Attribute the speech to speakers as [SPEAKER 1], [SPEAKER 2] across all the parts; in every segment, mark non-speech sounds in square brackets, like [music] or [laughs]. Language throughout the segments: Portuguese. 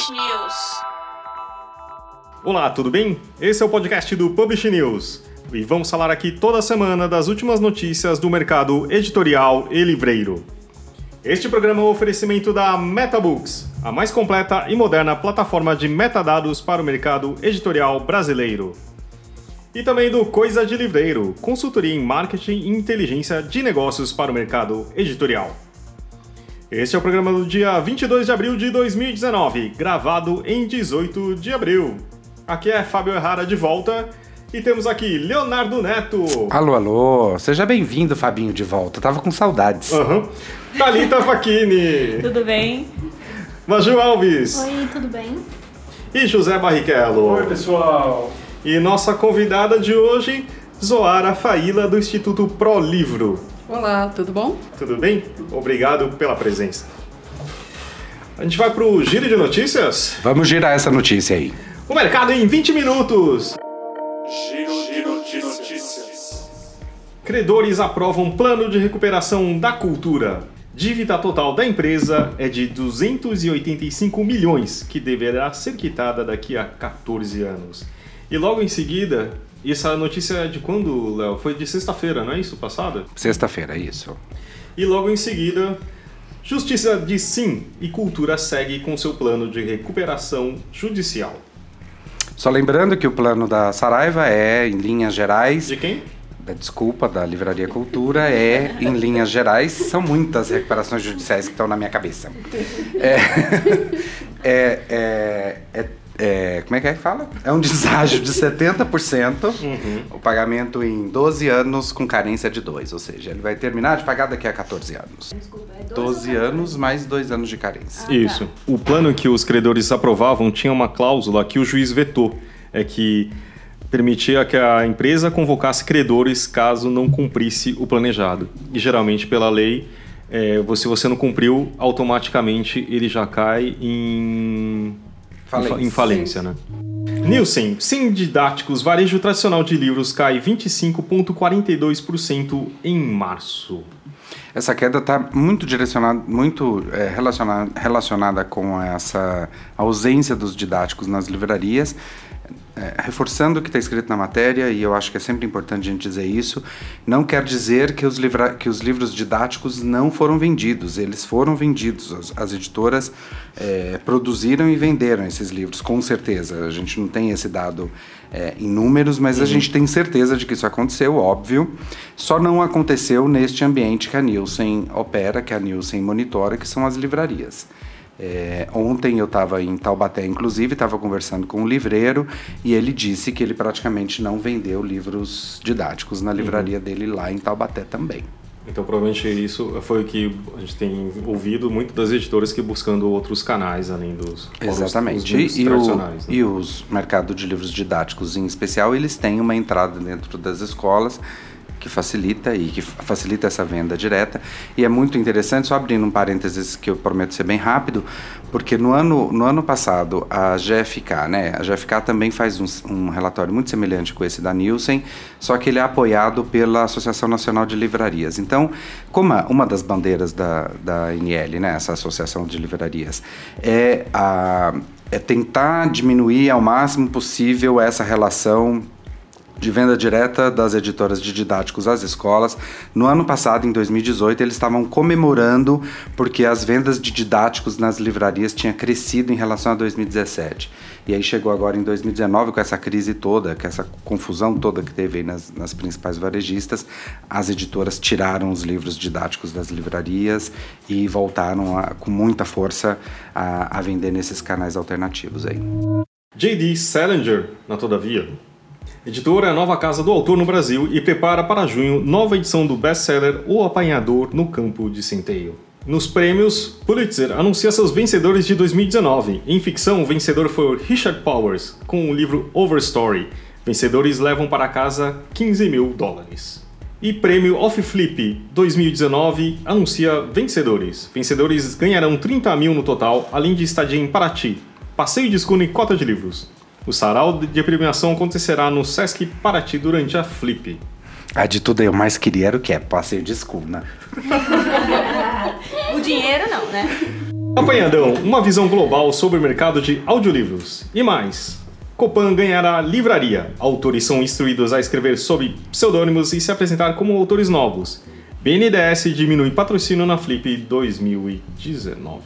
[SPEAKER 1] Publish News.
[SPEAKER 2] Olá, tudo bem? Esse é o podcast do Publish News. E vamos falar aqui toda semana das últimas notícias do mercado editorial e livreiro. Este programa é um oferecimento da MetaBooks, a mais completa e moderna plataforma de metadados para o mercado editorial brasileiro. E também do Coisa de Livreiro, consultoria em marketing e inteligência de negócios para o mercado editorial. Este é o programa do dia 22 de abril de 2019, gravado em 18 de abril. Aqui é Fábio Errara de volta e temos aqui Leonardo Neto.
[SPEAKER 3] Alô, alô. Seja bem-vindo, Fabinho, de volta. Tava com saudades.
[SPEAKER 2] Uhum. Thalita [laughs] Facchini.
[SPEAKER 4] Tudo bem?
[SPEAKER 2] Maju Alves.
[SPEAKER 5] Oi, tudo bem?
[SPEAKER 2] E José Barrichello.
[SPEAKER 6] Oi, pessoal.
[SPEAKER 2] E nossa convidada de hoje, Zoara Faíla, do Instituto Pro Livro.
[SPEAKER 7] Olá, tudo bom?
[SPEAKER 2] Tudo bem? Obrigado pela presença. A gente vai pro giro de notícias?
[SPEAKER 3] Vamos girar essa notícia aí.
[SPEAKER 2] O mercado em 20 minutos.
[SPEAKER 6] Giro, giro de notícias.
[SPEAKER 2] Credores aprovam plano de recuperação da cultura. Dívida total da empresa é de 285 milhões, que deverá ser quitada daqui a 14 anos. E logo em seguida, essa notícia é de quando, Léo? Foi de sexta-feira, não é isso? Passada?
[SPEAKER 3] Sexta-feira, isso.
[SPEAKER 2] E logo em seguida, Justiça diz sim e Cultura segue com seu plano de recuperação judicial.
[SPEAKER 3] Só lembrando que o plano da Saraiva é, em linhas gerais.
[SPEAKER 2] De quem?
[SPEAKER 3] Desculpa, da Livraria Cultura, é, em linhas gerais, são muitas recuperações judiciais que estão na minha cabeça. É, [laughs] é, é, é, é- como é que é que fala? É um deságio de 70%, o pagamento em 12 anos com carência de 2, ou seja, ele vai terminar de pagar daqui a 14 anos.
[SPEAKER 5] Desculpa, é
[SPEAKER 3] 12 anos mais 2 anos de carência.
[SPEAKER 2] Isso. O plano que os credores aprovavam tinha uma cláusula que o juiz vetou, é que permitia que a empresa convocasse credores caso não cumprisse o planejado. E geralmente, pela lei, é, se você não cumpriu, automaticamente ele já cai em
[SPEAKER 3] Falência.
[SPEAKER 2] em falência, né? Nielsen, sem didáticos, varejo tradicional de livros cai 25,42% em março.
[SPEAKER 3] Essa queda está muito direcionada, muito é, relacionada, relacionada com essa ausência dos didáticos nas livrarias, é, reforçando o que está escrito na matéria, e eu acho que é sempre importante a gente dizer isso, não quer dizer que os, livra, que os livros didáticos não foram vendidos, eles foram vendidos, as, as editoras é, produziram e venderam esses livros, com certeza, a gente não tem esse dado é, em números, mas a gente tem certeza de que isso aconteceu, óbvio, só não aconteceu neste ambiente que a Nielsen opera, que a Nielsen monitora, que são as livrarias. É, ontem eu estava em Taubaté, inclusive, estava conversando com um livreiro e ele disse que ele praticamente não vendeu livros didáticos na livraria dele lá em Taubaté também.
[SPEAKER 2] Então, provavelmente isso foi o que a gente tem ouvido muito das editoras que buscando outros canais além dos
[SPEAKER 3] Exatamente.
[SPEAKER 2] os livros
[SPEAKER 3] e, o,
[SPEAKER 2] tradicionais. né?
[SPEAKER 3] e os mercados de livros didáticos em especial, eles têm uma entrada dentro das escolas que facilita e que fa- facilita essa venda direta. E é muito interessante, só abrindo um parênteses que eu prometo ser bem rápido, porque no ano, no ano passado a GFK, né, a GFK também faz um, um relatório muito semelhante com esse da Nielsen, só que ele é apoiado pela Associação Nacional de Livrarias. Então, como a- uma das bandeiras da, da NL, né, essa Associação de Livrarias, é, a, é tentar diminuir ao máximo possível essa relação de venda direta das editoras de didáticos às escolas. No ano passado, em 2018, eles estavam comemorando porque as vendas de didáticos nas livrarias tinham crescido em relação a 2017. E aí chegou agora em 2019 com essa crise toda, com essa confusão toda que teve nas, nas principais varejistas, as editoras tiraram os livros didáticos das livrarias e voltaram a- com muita força a, a vender nesses canais alternativos aí.
[SPEAKER 2] J.D. Salinger, na Todavia. Editora é a nova casa do autor no Brasil e prepara para junho nova edição do best-seller O Apanhador no Campo de Centeio. Nos prêmios, Pulitzer anuncia seus vencedores de 2019. Em ficção, o vencedor foi Richard Powers, com o livro Overstory. Vencedores levam para casa 15 mil dólares. E prêmio Off Flip 2019 anuncia vencedores. Vencedores ganharão 30 mil no total, além de estadia em Paraty, passeio de escuna e cota de livros. O sarau de premiação acontecerá no Sesc Paraty durante a Flip.
[SPEAKER 3] A de tudo eu mais queria era o que é passeio de escuna. [laughs]
[SPEAKER 4] O dinheiro não, né?
[SPEAKER 2] Apanhadão, uma visão global sobre o mercado de audiolivros. E mais, Copan ganhará livraria. Autores são instruídos a escrever sob pseudônimos e se apresentar como autores novos. BNDES diminui patrocínio na Flip 2019.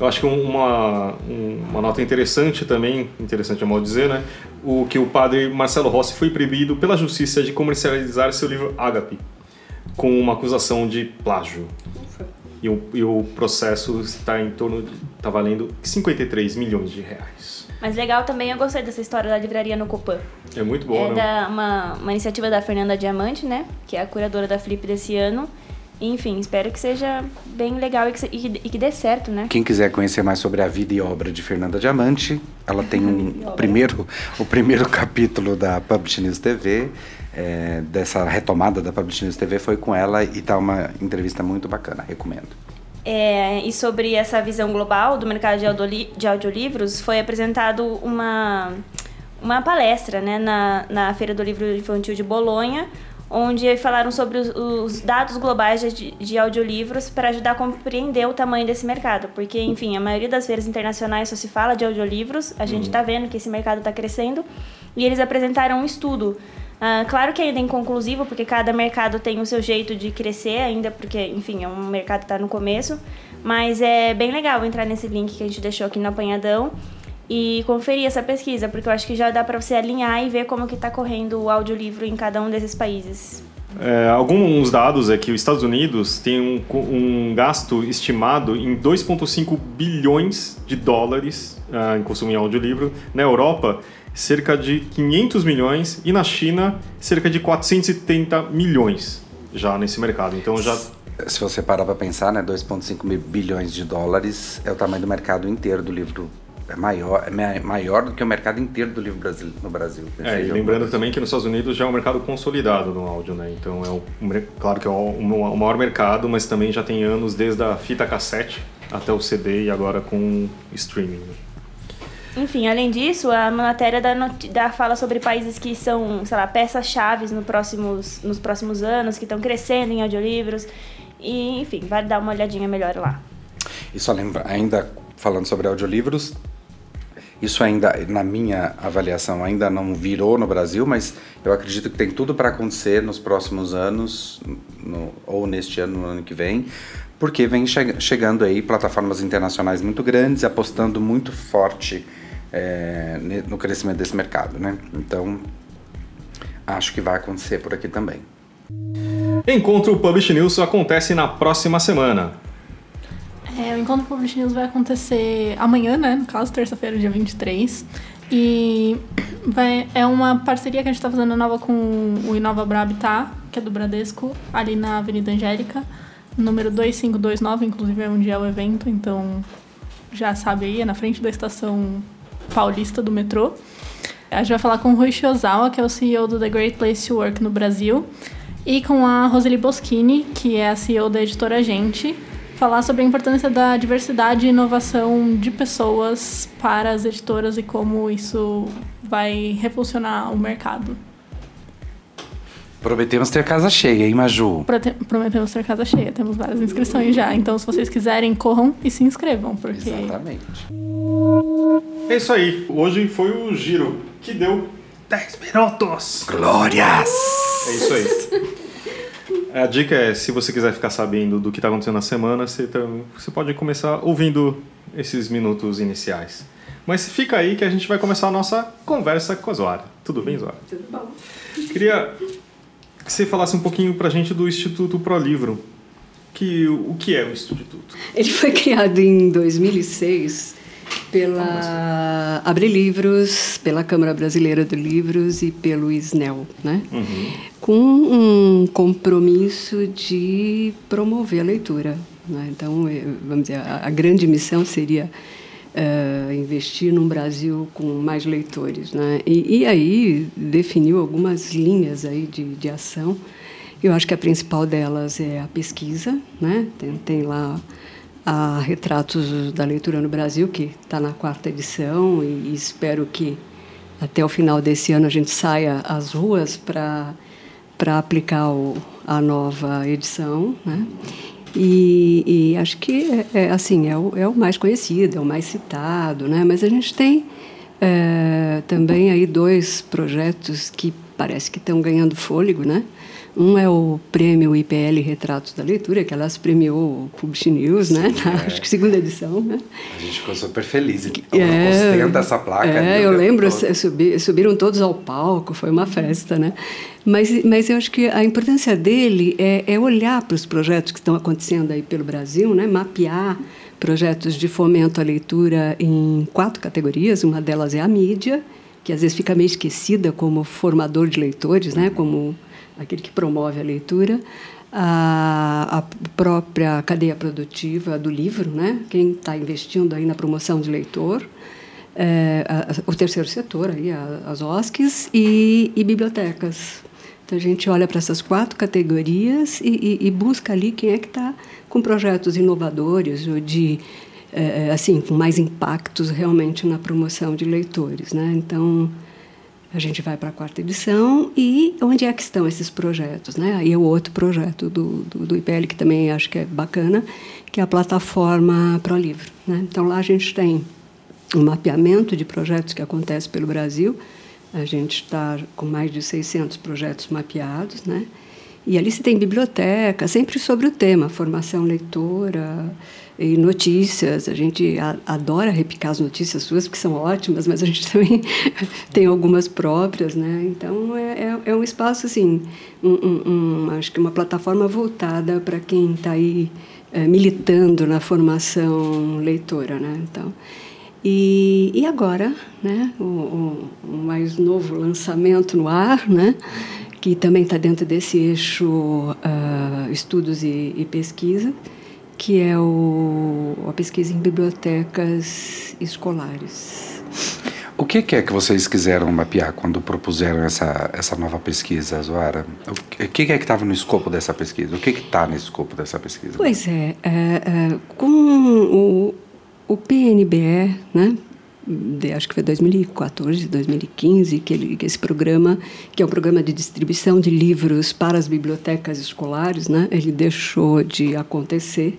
[SPEAKER 2] Eu acho que uma, uma nota interessante também, interessante a de dizer, né? O que o padre Marcelo Rossi foi proibido pela justiça de comercializar seu livro Ágape, com uma acusação de plágio. E o, e o processo está em torno de. está valendo 53 milhões de reais.
[SPEAKER 1] Mas legal também, eu gostei dessa história da livraria no Copan.
[SPEAKER 2] É muito bom,
[SPEAKER 1] é
[SPEAKER 2] né?
[SPEAKER 1] da, uma, uma iniciativa da Fernanda Diamante, né? Que é a curadora da Flip desse ano. Enfim, espero que seja bem legal e que, e e que dê certo, né?
[SPEAKER 3] Quem quiser conhecer mais sobre a vida e obra de Fernanda Diamante, ela tem um [laughs] primeiro, o primeiro capítulo da Publish News TV, é, dessa retomada da Publish News TV foi com ela e tá uma entrevista muito bacana, recomendo.
[SPEAKER 1] É, e sobre essa visão global do mercado de, audioli- de audiolivros, foi apresentado uma, uma palestra né, na, na Feira do Livro Infantil de Bolonha, onde falaram sobre os, os dados globais de, de audiolivros para ajudar a compreender o tamanho desse mercado. Porque, enfim, a maioria das feiras internacionais só se fala de audiolivros, a gente está vendo que esse mercado está crescendo, e eles apresentaram um estudo ah, claro que ainda é inconclusivo, porque cada mercado tem o seu jeito de crescer ainda, porque, enfim, é um mercado que está no começo. Mas é bem legal entrar nesse link que a gente deixou aqui no apanhadão e conferir essa pesquisa, porque eu acho que já dá para você alinhar e ver como que está correndo o audiolivro em cada um desses países.
[SPEAKER 2] É, alguns dados é que os Estados Unidos têm um, um gasto estimado em 2,5 bilhões de dólares ah, em consumo em audiolivro. Na Europa, cerca de 500 milhões. E na China, cerca de 470 milhões já nesse mercado. Então já
[SPEAKER 3] Se você parar para pensar, né, 2,5 mil bilhões de dólares é o tamanho do mercado inteiro do livro. É maior, é ma- maior do que o mercado inteiro do livro no Brasil.
[SPEAKER 2] É, e lembrando também que nos Estados Unidos já é um mercado consolidado no áudio, né? Então é um, claro que é o, o maior mercado, mas também já tem anos desde a fita cassete até o CD e agora com streaming.
[SPEAKER 1] Enfim, além disso, a matéria da, da fala sobre países que são, sei lá, peças-chave no próximos, nos próximos anos, que estão crescendo em audiolivros. E, enfim, vai dar uma olhadinha melhor lá.
[SPEAKER 3] E só lembra, ainda falando sobre audiolivros, isso ainda, na minha avaliação, ainda não virou no Brasil, mas eu acredito que tem tudo para acontecer nos próximos anos, no- ou neste ano, no ano que vem, porque vem che- chegando aí plataformas internacionais muito grandes, apostando muito forte é, no crescimento desse mercado, né? Então, acho que vai acontecer por aqui também.
[SPEAKER 2] Encontro Publish News acontece na próxima semana.
[SPEAKER 4] É, o Encontro Publish News vai acontecer amanhã, né? No caso, terça-feira, dia 23. E vai, é uma parceria que a gente tá fazendo nova com o Inova Brabitat, que é do Bradesco, ali na Avenida Angélica, número 2529, inclusive é onde é o evento, então já sabe aí, é na frente da estação paulista do metrô. A gente vai falar com o Rui Shiozawa, que é o CEO do The Great Place to Work no Brasil, e com a Roseli Boschini, que é a CEO da editora Gente, falar sobre a importância da diversidade e inovação de pessoas para as editoras e como isso vai revolucionar o mercado.
[SPEAKER 3] Prometemos ter casa cheia, hein, Maju?
[SPEAKER 4] Prote- Prometemos ter casa cheia, temos várias inscrições já, então se vocês quiserem, corram e se inscrevam, porque
[SPEAKER 3] Exatamente.
[SPEAKER 2] É isso aí. Hoje foi o giro que deu 10 minutos.
[SPEAKER 3] Glórias!
[SPEAKER 2] É isso aí. A dica é, se você quiser ficar sabendo do que está acontecendo na semana, você, tam- você pode começar ouvindo esses minutos iniciais. Mas fica aí que a gente vai começar a nossa conversa com a Zoara. Tudo bem, Zoara? Tudo bom. Queria que você falasse um pouquinho pra gente do Instituto Pro Livro. Que, o que é o Instituto?
[SPEAKER 5] Ele foi [laughs] criado em 2006 pela Abre Livros, pela Câmara Brasileira de Livros e pelo SNEL, né? Com um compromisso de promover a leitura. né? Então, eh, vamos dizer, a, a grande missão seria eh, investir num Brasil com mais leitores, né? E, e aí definiu algumas linhas aí de, de ação. Eu acho que a principal delas é a pesquisa, né? Tem, tem lá a Retratos da Leitura no Brasil, que está na quarta edição, e espero que até o final desse ano a gente saia às ruas para para aplicar o, a nova edição, né? E, e acho que é, é, assim é o, é o mais conhecido, é o mais citado, né? Mas a gente tem é, também aí dois projetos que parece que estão ganhando fôlego, né? Um é o prêmio IPL Retratos da Leitura, que elas premiou o Publish News, né? Na, é. Acho que segunda edição, né?
[SPEAKER 3] A gente ficou super feliz. Então, é, ostenta essa placa.
[SPEAKER 5] É, eu lembro, subi, subiram todos ao palco, foi uma festa, né? Mas, mas eu acho que a importância dele é, é olhar para os projetos que estão acontecendo aí pelo Brasil, né? Mapear projetos de fomento à leitura em quatro categorias. Uma delas é a mídia, que às vezes fica meio esquecida como formador de leitores, né? Como aquele que promove a leitura, a, a própria cadeia produtiva do livro, né? quem está investindo aí na promoção de leitor, é, a, o terceiro setor, aí, as OSCs e, e, bibliotecas. Então a gente olha para essas quatro categorias e, e, e busca ali quem é que está com projetos inovadores ou de é, assim com mais impactos realmente na promoção de leitores, né? Então a gente vai para a quarta edição e onde é que estão esses projetos, né? Aí é o outro projeto do, do, do IPL que também acho que é bacana, que é a plataforma Pro Livro, né? Então lá a gente tem um mapeamento de projetos que acontece pelo Brasil. A gente está com mais de 600 projetos mapeados, né? E ali se tem biblioteca, sempre sobre o tema, formação leitora, e notícias. A gente adora repicar as notícias suas, porque são ótimas, mas a gente [laughs] também tem algumas próprias, né? Então, é, é, é um espaço, assim, um, um, um, acho que uma plataforma voltada para quem está aí é, militando na formação leitora, né? Então, e, e agora, né, o, o, o mais novo lançamento no ar, né? Que também está dentro desse eixo uh, estudos e, e pesquisa, que é o, a pesquisa em bibliotecas escolares.
[SPEAKER 3] O que, que é que vocês quiseram mapear quando propuseram essa, essa nova pesquisa, Zoara? O que, que é que estava no escopo dessa pesquisa? O que está no escopo dessa pesquisa?
[SPEAKER 5] Pois é, é, é com o, o PNBE, né, de, acho que foi 2014, 2015, que, ele, que esse programa, que é um programa de distribuição de livros para as bibliotecas escolares, né, ele deixou de acontecer.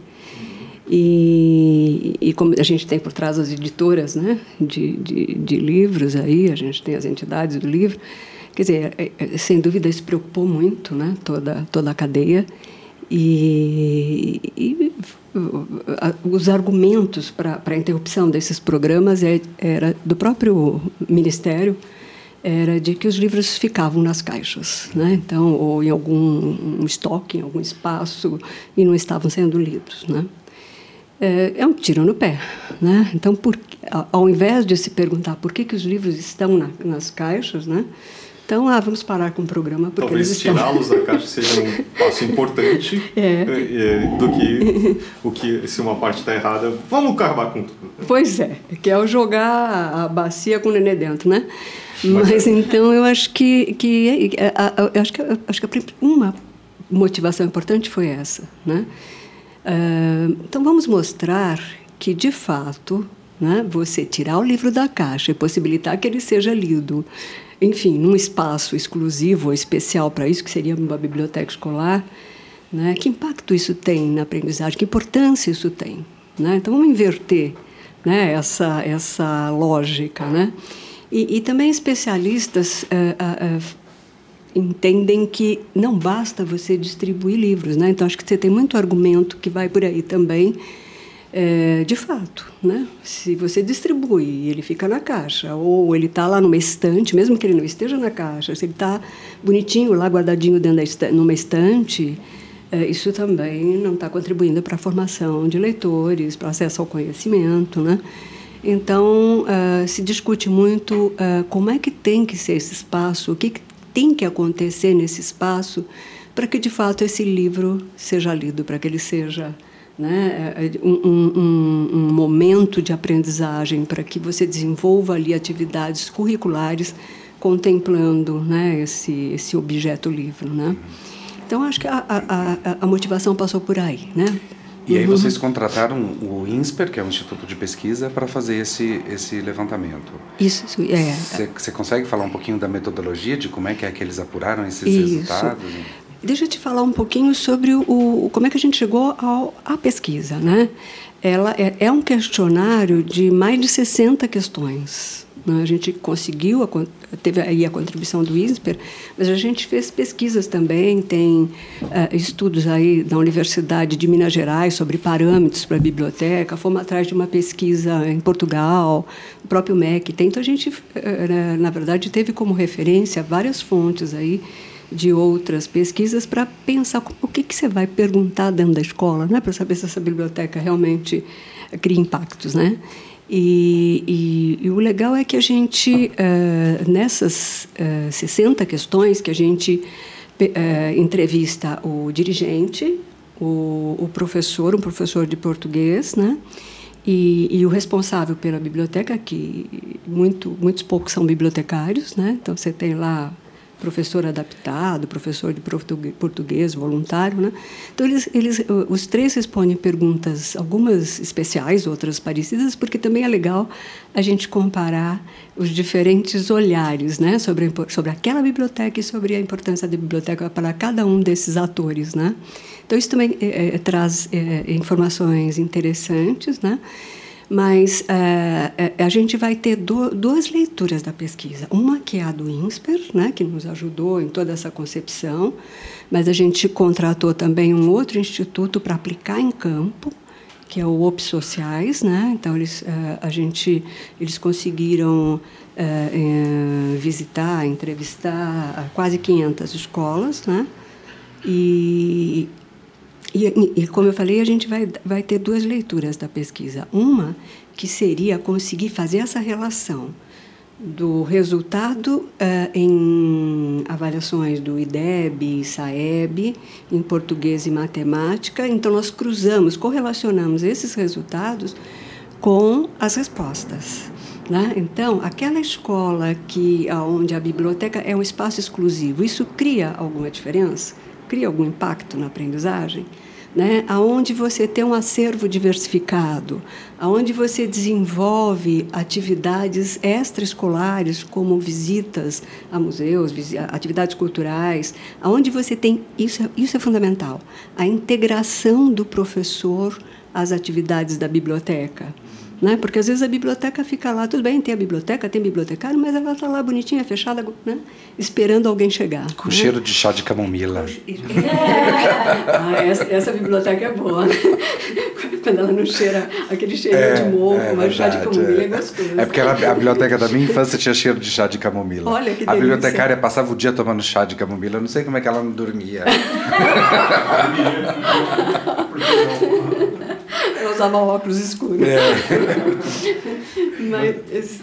[SPEAKER 5] E, e como a gente tem por trás as editoras né, de, de, de, livros aí, a gente tem as entidades do livro, quer dizer, é, é, sem dúvida isso preocupou muito né, toda, toda a cadeia. E, e os argumentos para a interrupção desses programas é, era do próprio Ministério, era de que os livros ficavam nas caixas, né? Então, ou em algum um estoque, em algum espaço, e não estavam sendo lidos, né? é, é um tiro no pé. Né? Então, por, ao invés de se perguntar por que, que os livros estão na, nas caixas, né? Então, ah, vamos parar com o programa. Porque
[SPEAKER 2] Talvez tirá-los da caixa seja um [laughs] passo importante é. É, do que [laughs] o que se uma parte está errada, vamos acabar com tudo.
[SPEAKER 5] Pois é, que é o jogar a bacia com o nenê dentro, né? Mas, Mas então eu acho que, que, eu acho que, acho que uma motivação importante foi essa, né? Uh, então, vamos mostrar que, de fato, né, você tirar o livro da caixa e possibilitar que ele seja lido, enfim, num espaço exclusivo ou especial para isso, que seria uma biblioteca escolar, né, que impacto isso tem na aprendizagem, que importância isso tem. Né? Então, vamos inverter né, essa, essa lógica. Né? E, e também especialistas uh, uh, entendem que não basta você distribuir livros, né? Então acho que você tem muito argumento que vai por aí também. É, de fato, né? Se você distribui ele fica na caixa, ou ele está lá numa estante, mesmo que ele não esteja na caixa, se ele está bonitinho lá guardadinho dentro da estante, numa estante, é, isso também não está contribuindo para a formação de leitores, para acesso ao conhecimento, né? Então, uh, se discute muito uh, como é que tem que ser esse espaço, o que, que tem que acontecer nesse espaço para que de fato esse livro seja lido, para que ele seja né, é, é, um, um, um, momento de aprendizagem, para que você desenvolva ali atividades curriculares contemplando né, esse, esse objeto livro. Né? Então, acho que a, a, a motivação passou por aí. Né?
[SPEAKER 3] E aí vocês contrataram o INSPER, que é o Instituto de Pesquisa, para fazer esse, esse levantamento.
[SPEAKER 5] Isso, é.
[SPEAKER 3] Você consegue falar um pouquinho da metodologia, de como é que é que eles apuraram esses Isso. resultados?
[SPEAKER 5] Deixa eu te falar um pouquinho sobre o, o como é que a gente chegou ao, à pesquisa, né? Ela é, é um questionário de mais de 60 questões. Né? A gente conseguiu, a, teve aí a contribuição do INSPER, mas a gente fez pesquisas também, tem uh, estudos aí da Universidade de Minas Gerais sobre parâmetros para a biblioteca, fomos atrás de uma pesquisa em Portugal, o próprio MEC tem. Então, a gente, uh, na verdade, teve como referência várias fontes aí de outras pesquisas para pensar o que, que você vai perguntar dentro da escola, né? para saber se essa biblioteca realmente cria impactos. Né? E, e, e, o legal é que a gente, uh, nessas uh, 60 questões que a gente uh, entrevista o dirigente, o, o, professor, um professor de português, né? E, e, o responsável pela biblioteca, que muito, muitos poucos são bibliotecários, né? Então você tem lá professor adaptado, professor de português voluntário, né? Então eles, eles, os três respondem perguntas, algumas especiais, outras parecidas, porque também é legal a gente comparar os diferentes olhares, né, sobre sobre aquela biblioteca e sobre a importância da biblioteca para cada um desses atores, né? Então isso também é, é, traz é, informações interessantes, né? Mas é, a gente vai ter do, duas leituras da pesquisa. Uma que é a do INSPER, né, que nos ajudou em toda essa concepção, mas a gente contratou também um outro instituto para aplicar em campo, que é o OP Sociais, né? Então eles, uh, a gente, eles conseguiram uh, visitar, entrevistar quase 500 escolas, né? E, e, e, como eu falei, a gente vai, vai ter duas leituras da pesquisa. Uma que seria conseguir fazer essa relação do resultado uh, em avaliações do IDEB, SAEB, em português e matemática. Então, nós cruzamos, correlacionamos esses resultados com as respostas. Né? Então, aquela escola que onde a biblioteca é um espaço exclusivo, isso cria alguma diferença? cria algum impacto na aprendizagem, né? Aonde você tem um acervo diversificado, aonde você desenvolve atividades extraescolares como visitas a museus, atividades culturais, aonde você tem isso, é, isso é fundamental, a integração do professor às atividades da biblioteca. Né? Porque às vezes a biblioteca fica lá, tudo bem, tem a biblioteca, tem bibliotecário, mas ela está lá bonitinha, fechada, né? esperando alguém chegar.
[SPEAKER 3] Com né? cheiro de chá de camomila. [laughs]
[SPEAKER 5] ah, essa, essa, biblioteca é boa. Né? [laughs] Quando ela não cheira aquele cheiro é, de mofo, é, mas chá de camomila é, é gostoso.
[SPEAKER 3] É porque ela, a biblioteca da minha infância tinha cheiro de chá de camomila.
[SPEAKER 5] Olha que
[SPEAKER 3] delícia. A bibliotecária passava o dia tomando chá de camomila, eu não sei como é que ela não dormia. [laughs]
[SPEAKER 5] Eu usava óculos escuros. É. [laughs]
[SPEAKER 2] Mas,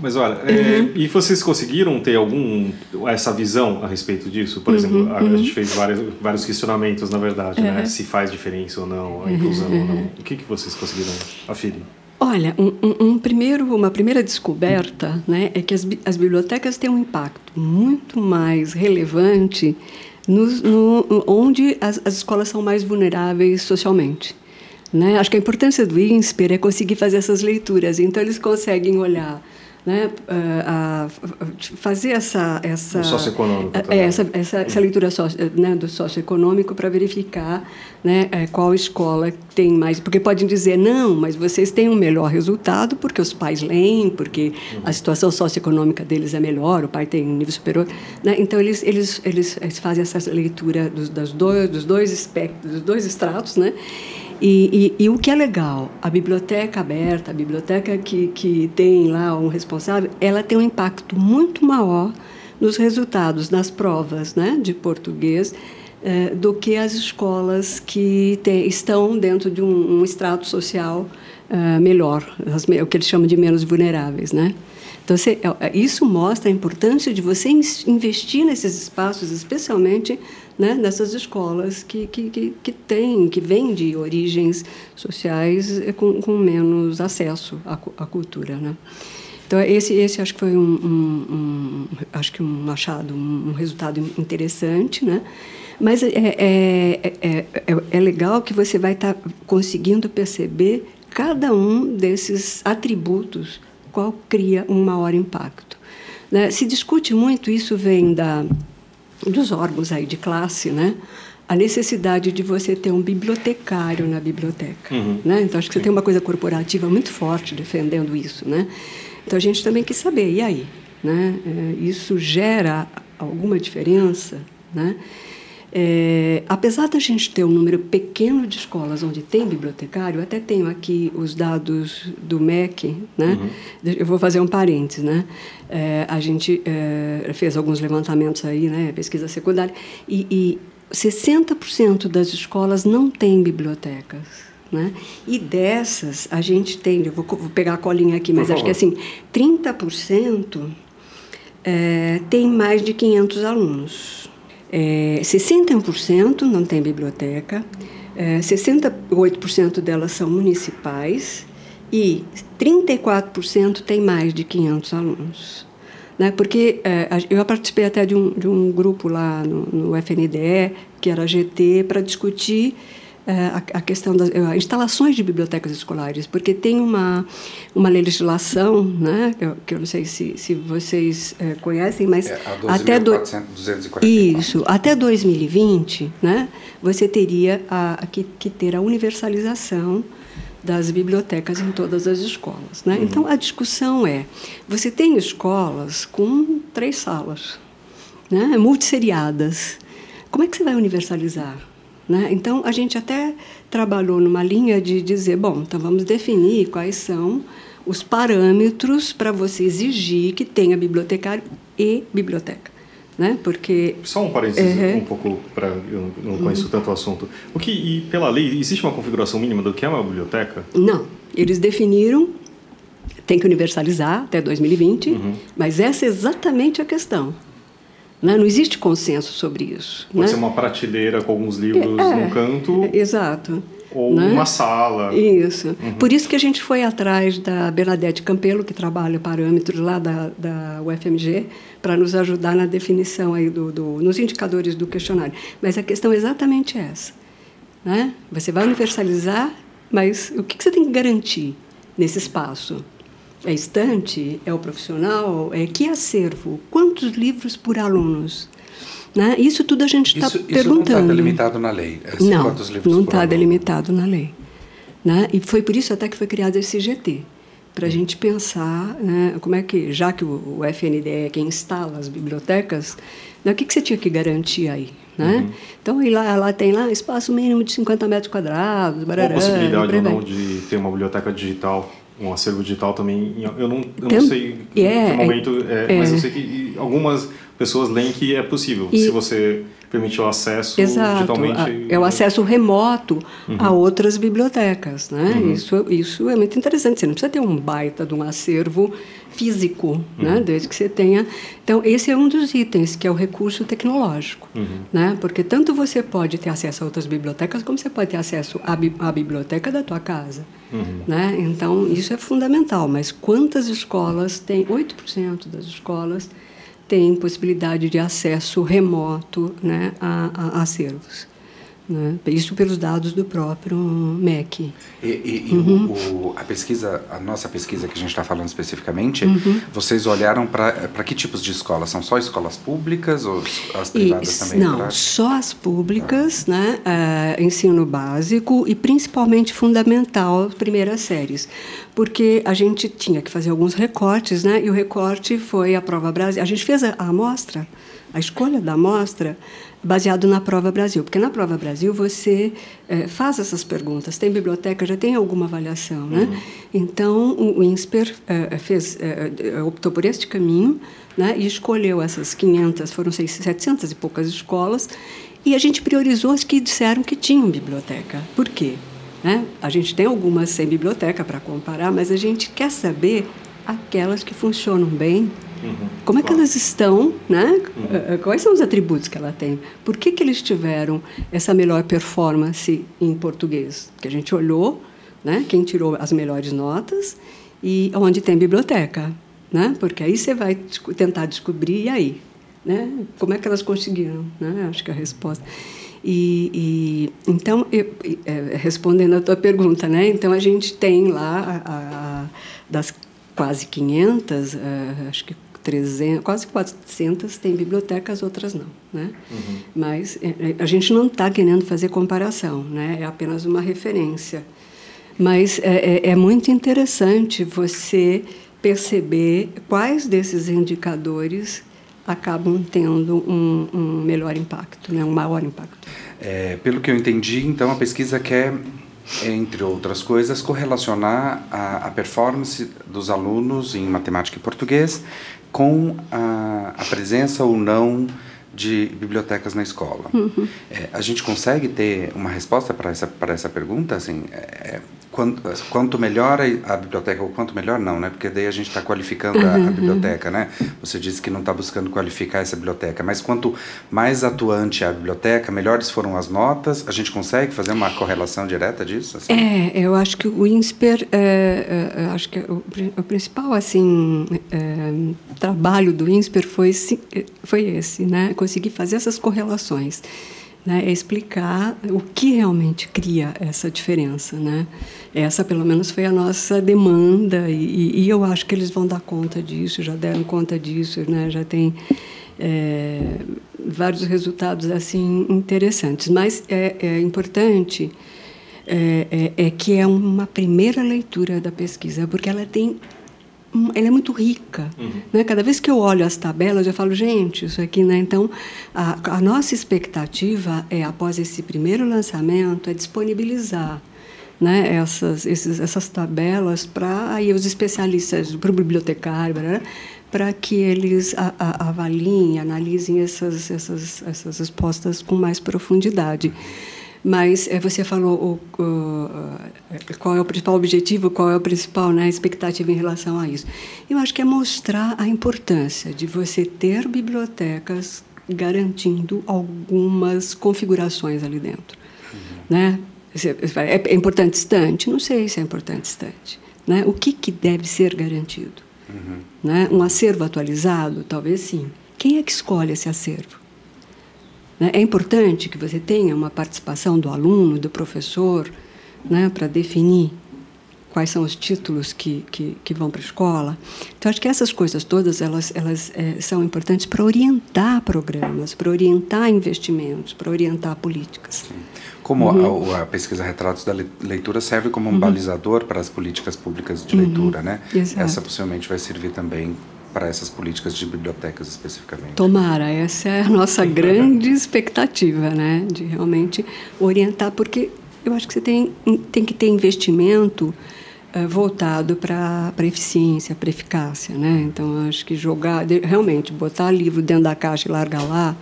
[SPEAKER 2] Mas olha, é, uhum. é, e vocês conseguiram ter algum essa visão a respeito disso? Por uhum, exemplo, a, uhum. a, gente fez vários, vários questionamentos, na verdade, né? Se faz diferença ou não, a inclusão ou não. O que, que vocês conseguiram aferir?
[SPEAKER 5] Olha, um, um, um, primeiro, uma primeira descoberta né, é que as, as bibliotecas têm um impacto muito mais relevante no, no, onde as, as escolas são mais vulneráveis socialmente. Né? Acho que a importância do INSPER é conseguir fazer essas leituras. Então, eles conseguem olhar né, a, a, fazer essa essa
[SPEAKER 2] socioeconômico
[SPEAKER 5] é, essa, essa, essa, leitura socio, né, do socioeconômico para verificar né, é, qual escola tem mais porque podem dizer não mas vocês têm um melhor resultado porque os pais leem porque uhum. a situação socioeconômica deles é melhor o pai tem um nível superior né, então eles, eles eles eles fazem essa leitura dos, das dois dos dois espectros dos dois estratos né e, e, e, o que é legal, a biblioteca aberta, a biblioteca que, que tem lá um responsável, ela tem um impacto muito maior nos resultados das provas né, de português eh, do que as escolas que estão dentro de um, um extrato social eh, melhor, as, o que eles chamam de menos vulneráveis. Né? Então, é, é, isso mostra a importância de você investir nesses espaços, especialmente né, nessas escolas que, que, que, que têm, que vêm de origens sociais é, com, com menos acesso à, à cultura. Né? Então, esse, esse acho que foi um, um, um acho que um achado, um resultado interessante, né? Mas é, é, é, é, é legal que você vai estar tá conseguindo perceber cada um desses atributos qual cria um maior impacto. Né? Se discute muito, isso vem da, dos órgãos aí de classe, né? A necessidade de você ter um bibliotecário na biblioteca,
[SPEAKER 2] Uhum.
[SPEAKER 5] né? Então acho que você tem uma coisa corporativa muito forte defendendo isso, né? Então a gente também quis saber, e aí, né? É, Isso gera alguma diferença, né? É, apesar da gente ter um número pequeno de escolas onde tem bibliotecário, eu até tenho aqui os dados do MEC, né? Eu vou fazer um parênteses, né? É, a gente é, fez alguns levantamentos aí, né? Pesquisa secundária, e, e 60% das escolas não têm bibliotecas. Né? E dessas, a gente tem, eu vou, vou pegar a colinha aqui, mas acho que assim, 30% é, tem mais de 500 alunos. É, 61% não tem biblioteca, é, 68% delas são municipais e 34% tem mais de 500 alunos. Né? Porque é, eu participei até de um, de um grupo lá no, no FNDE, que era GT, para discutir a, a questão das eh, instalações de bibliotecas escolares, porque tem uma, uma legislação, né, que eu, que eu não sei se, se vocês eh, conhecem, mas
[SPEAKER 3] É, a
[SPEAKER 5] até do,
[SPEAKER 3] 12.444.
[SPEAKER 5] isso, até 2020, né, você teria a, que, que ter a universalização das bibliotecas em todas as escolas. Né? Então, a discussão é: você tem escolas com três salas, né, multisseriadas. Como é que você vai universalizar? Né? Então, a gente até trabalhou numa linha de dizer: bom, então vamos definir quais são os parâmetros para você exigir que tenha bibliotecário e biblioteca. Né? Porque
[SPEAKER 2] Só um parênteses,
[SPEAKER 5] Uhum.
[SPEAKER 2] um pouco para eu não- conheço tanto o assunto. O que e pela lei existe uma configuração mínima do que é uma biblioteca?
[SPEAKER 5] Não, eles definiram, tem que universalizar até 2020,
[SPEAKER 2] Uhum.
[SPEAKER 5] mas essa é exatamente a questão. Né? Não existe consenso sobre isso.
[SPEAKER 2] Pode
[SPEAKER 5] né?
[SPEAKER 2] ser uma prateleira com alguns livros
[SPEAKER 5] É,
[SPEAKER 2] num canto
[SPEAKER 5] é, Exato.
[SPEAKER 2] ou
[SPEAKER 5] né?
[SPEAKER 2] uma sala.
[SPEAKER 5] Isso. Por isso que a gente foi atrás da Bernadette Campelo, que trabalha parâmetros lá da, da UFMG, para nos ajudar na definição aí do, do, nos indicadores do questionário. Mas a questão é exatamente essa. Né? Você vai universalizar, mas o que, que você tem que garantir nesse espaço? É estante? É o profissional? É que acervo? Quantos livros por alunos? Né? Isso tudo a gente está
[SPEAKER 3] Isso, isso não
[SPEAKER 5] perguntando.
[SPEAKER 3] está delimitado na lei. É
[SPEAKER 5] Não, não está delimitado na lei. Né? E foi por isso até que foi criado esse GT, para a gente pensar né, como é que, já que o, o FNDE é quem instala as bibliotecas, né, o que, que você tinha que garantir aí? Né? Então, aí lá, lá tem lá espaço mínimo de 50 metros quadrados,
[SPEAKER 2] Ou
[SPEAKER 5] barará,
[SPEAKER 2] a possibilidade ou não de ter uma biblioteca digital, um acervo digital também. Eu não, eu não
[SPEAKER 5] Tem-
[SPEAKER 2] sei em
[SPEAKER 5] é,
[SPEAKER 2] que momento, é,
[SPEAKER 5] é.
[SPEAKER 2] mas eu sei que algumas pessoas leem que é possível.
[SPEAKER 5] E-
[SPEAKER 2] se você permitir o acesso
[SPEAKER 5] Exato,
[SPEAKER 2] digitalmente.
[SPEAKER 5] a- é o acesso remoto a outras bibliotecas, né? Isso, isso é muito interessante. Você não precisa ter um baita de um acervo físico, né? Desde que você tenha. Então esse é um dos itens que é o recurso tecnológico, né? Porque tanto você pode ter acesso a outras bibliotecas como você pode ter acesso à, bi- à biblioteca da tua casa, né? Então isso é fundamental. Mas quantas escolas têm? 8% das escolas tem possibilidade de acesso remoto né, a, a acervos. Né? Isso pelos dados do próprio MEC.
[SPEAKER 3] E, e- e
[SPEAKER 5] Uhum.
[SPEAKER 3] o- o- a pesquisa, a nossa pesquisa que a gente está falando especificamente,
[SPEAKER 5] Uhum.
[SPEAKER 3] vocês olharam para que tipos de escolas? São só escolas públicas ou as
[SPEAKER 5] E,
[SPEAKER 3] privadas também?
[SPEAKER 5] não,
[SPEAKER 3] entraram?
[SPEAKER 5] só as públicas, né, eh, ensino básico e principalmente fundamental, primeiras séries. Porque a gente tinha que fazer alguns recortes, né, e o recorte foi a Prova Brasil. A gente fez a, a amostra, a escolha da amostra, baseado na Prova Brasil. Porque na Prova Brasil você eh, faz essas perguntas. Tem biblioteca, já tem alguma avaliação, né? Então, o, o INSPER eh, fez, eh, eh, optou por este caminho, né, e escolheu essas 500, foram 600, 700 e poucas escolas, e a gente priorizou as que disseram que tinham biblioteca. Por quê? Né? A gente tem algumas sem biblioteca para comparar, mas a gente quer saber aquelas que funcionam bem, como é que elas estão, né? Eh, eh, Quais são os atributos que ela tem? Por que, que eles tiveram essa melhor performance em português? Que a gente olhou, né? Quem tirou as melhores notas e onde tem biblioteca, né? Porque aí você vai tentar descobrir e aí, né? Como é que elas conseguiram, né? Acho que é a resposta. E, e então, eu- eh, respondendo a tua pergunta, né? Então a gente tem lá a- a- das quase 500, eh, acho que 300, quase 400 têm bibliotecas, outras não, né? Mas é, é, a gente não está querendo fazer comparação, né? É apenas uma referência. Mas é, é, é muito interessante você perceber quais desses indicadores acabam tendo um, um melhor impacto, né? um maior impacto.
[SPEAKER 3] É, pelo que eu entendi, então a pesquisa quer, entre outras coisas, correlacionar a, a performance dos alunos em matemática e português com a, a presença ou não de bibliotecas na escola. Uhum. É, a gente consegue ter uma resposta para essa essa pergunta, assim, é, quanto, quanto melhor a, biblioteca, ou quanto melhor não, né? Porque daí a gente está qualificando a, a, uhum. biblioteca, né? Você disse que não está buscando qualificar essa biblioteca, mas quanto mais atuante a biblioteca, melhores foram as notas, a gente consegue fazer uma correlação direta disso?
[SPEAKER 5] Assim? É, eu acho que o INSPER, é, é, acho que o, o principal, assim, é, trabalho do INSPER foi, foi esse, né? Conseguir fazer essas correlações né, é explicar o que realmente cria essa diferença. Né? Essa, pelo menos, foi a nossa demanda e, e eu acho que eles vão dar conta disso, já deram conta disso, né? já tem é, vários resultados assim interessantes. Mas é, é importante é, é, é que é uma primeira leitura da pesquisa, porque ela tem ela é muito rica. Uhum. Né? Cada vez que eu olho as tabelas, eu falo, gente, isso aqui, né? Então, a, a nossa expectativa é, após esse primeiro lançamento, é disponibilizar né, essas, esses, essas tabelas para aí os especialistas, para o bibliotecário, para que eles a, a, avaliem, analisem essas, essas, essas respostas com mais profundidade. Mas é, você falou o, o, qual é o principal objetivo, qual é o principal né, expectativa em relação a isso. Eu acho que é mostrar a importância de você ter bibliotecas garantindo algumas configurações ali dentro. Uhum. Né? É, é importante estante? Não sei se é importante estante. Né? O que, que deve ser garantido? Uhum. Né? Um acervo atualizado? Talvez sim. Quem é que escolhe esse acervo? Né? É importante que você tenha uma participação do aluno, do professor, né, para definir quais são os títulos que, que, que vão para a escola. Então, acho que essas coisas todas elas, elas é, são importantes para orientar programas, para orientar investimentos, para orientar políticas. Sim.
[SPEAKER 3] Como uhum. a, a, pesquisa Retratos da Leitura serve como um uhum. balizador para as políticas públicas de uhum. leitura, né? Exato. Essa possivelmente vai servir também para essas políticas de bibliotecas especificamente?
[SPEAKER 5] Tomara, essa é a nossa [laughs] grande expectativa, né? De realmente orientar, porque eu acho que você tem, tem que ter investimento uh, voltado para a eficiência, para eficácia, né? Então, acho que jogar, realmente, botar livro dentro da caixa e largar lá,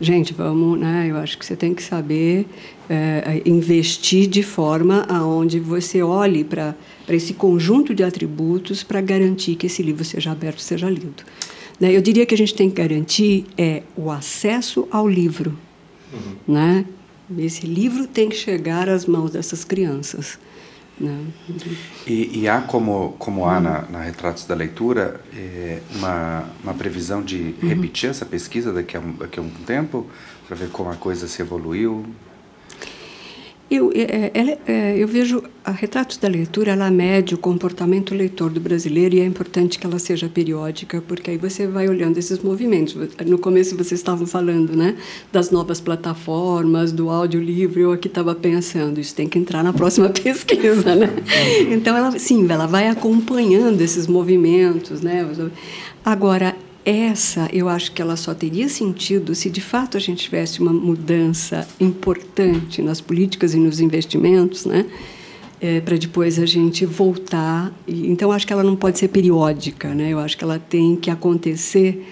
[SPEAKER 5] gente, vamos, né? Eu acho que você tem que saber uh, investir de forma aonde você olhe para para esse conjunto de atributos para garantir que esse livro seja aberto, seja lido. Né? Eu diria que a gente tem que garantir é o acesso ao livro, uhum. né? Esse livro tem que chegar às mãos dessas crianças. Né?
[SPEAKER 3] E, e, há como como há na, na Retratos da Leitura é, uma, uma previsão de uhum. repetir essa pesquisa daqui a, daqui a um tempo para ver como a coisa se evoluiu
[SPEAKER 5] eu, é, é, ela, é, eu vejo a Retratos da Leitura, ela mede o comportamento leitor do brasileiro e é importante que ela seja periódica, porque aí você vai olhando esses movimentos. No começo vocês estavam falando né, das novas plataformas, do audiolivro, eu aqui estava pensando, isso tem que entrar na próxima [laughs] pesquisa. Né? Então, ela, sim, ela vai acompanhando esses movimentos. Né? Agora, essa eu acho que ela só teria sentido se de fato a gente tivesse uma mudança importante nas políticas e nos investimentos, né? É, para depois a gente voltar. E, então, acho que ela não pode ser periódica, né? Eu acho que ela tem que acontecer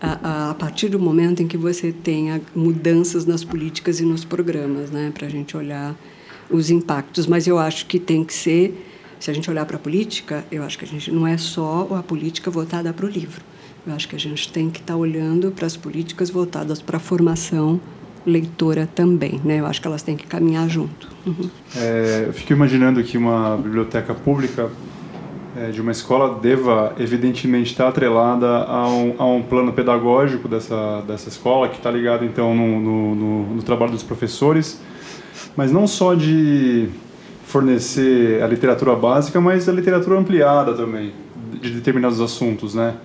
[SPEAKER 5] a, a, a partir do momento em que você tenha mudanças nas políticas e nos programas, né? Para a gente olhar os impactos. Mas eu acho que tem que ser, se a gente olhar para a política, eu acho que a gente não é só a política voltada para o livro eu acho que a gente tem que estar tá olhando para as políticas voltadas para a formação leitora também, né? Eu acho que elas têm que caminhar junto. Uhum.
[SPEAKER 7] É, eu fico imaginando que uma biblioteca pública é, de uma escola deva, evidentemente, estar atrelada a um, a um plano pedagógico dessa, dessa escola, que está ligado, então, no, no, no, no trabalho dos professores, mas não só de fornecer a literatura básica, mas a literatura ampliada também, de determinados assuntos, né?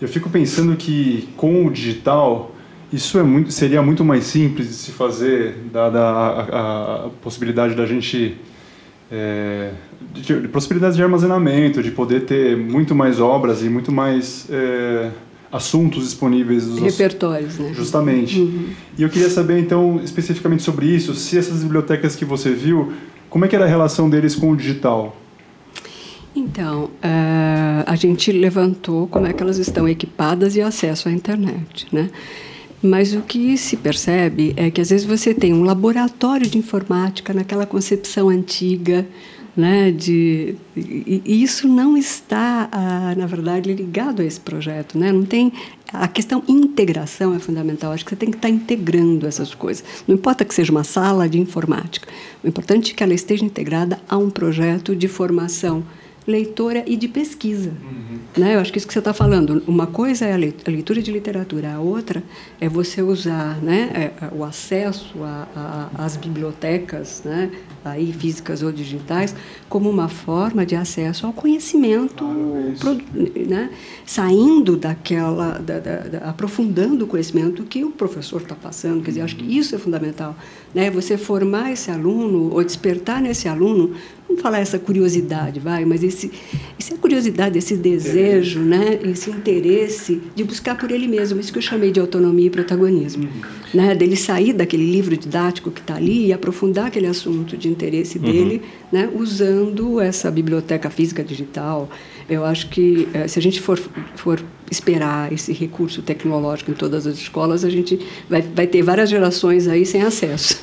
[SPEAKER 7] Eu fico pensando que com o digital isso é muito, seria muito mais simples de se fazer, dada a, a, a possibilidade da gente. É, de, de, possibilidades de armazenamento, de poder ter muito mais obras e muito mais é, assuntos disponíveis. Dos
[SPEAKER 5] Repertórios, né?
[SPEAKER 7] Justamente. Uhum. E eu queria saber, então, especificamente sobre isso, se essas bibliotecas que você viu, como é que era a relação deles com o digital?
[SPEAKER 5] Então, uh, a gente levantou como é que elas estão equipadas e acesso à internet, né? Mas o que se percebe é que às vezes você tem um laboratório de informática naquela concepção antiga, né, de, e, e isso não está, ah, na verdade, ligado a esse projeto. Né? Não tem, a questão integração é fundamental. Acho que você tem que estar integrando essas coisas. Não importa que seja uma sala de informática. O importante é que ela esteja integrada a um projeto de formação leitora e de pesquisa. Uhum. Né? Eu acho que isso que você está falando. Uma coisa é a leitura de literatura, a outra é você usar né, é, é, o acesso às bibliotecas, né, aí físicas ou digitais, como uma forma de acesso ao conhecimento, ah, né, saindo daquela, da, da, da, aprofundando o conhecimento que o professor está passando. Quer dizer, acho que uhum. isso é fundamental. Né? Você formar esse aluno ou despertar nesse aluno vamos falar essa curiosidade, vai, mas esse, essa curiosidade, esse desejo, né, esse interesse de buscar por ele mesmo, isso que eu chamei de autonomia e protagonismo, uhum. né, dele sair daquele livro didático que está ali e aprofundar aquele assunto de interesse uhum. dele, né, usando essa biblioteca física digital, eu acho que eh, se a gente for, for esperar esse recurso tecnológico em todas as escolas, a gente vai, vai ter várias gerações aí sem acesso.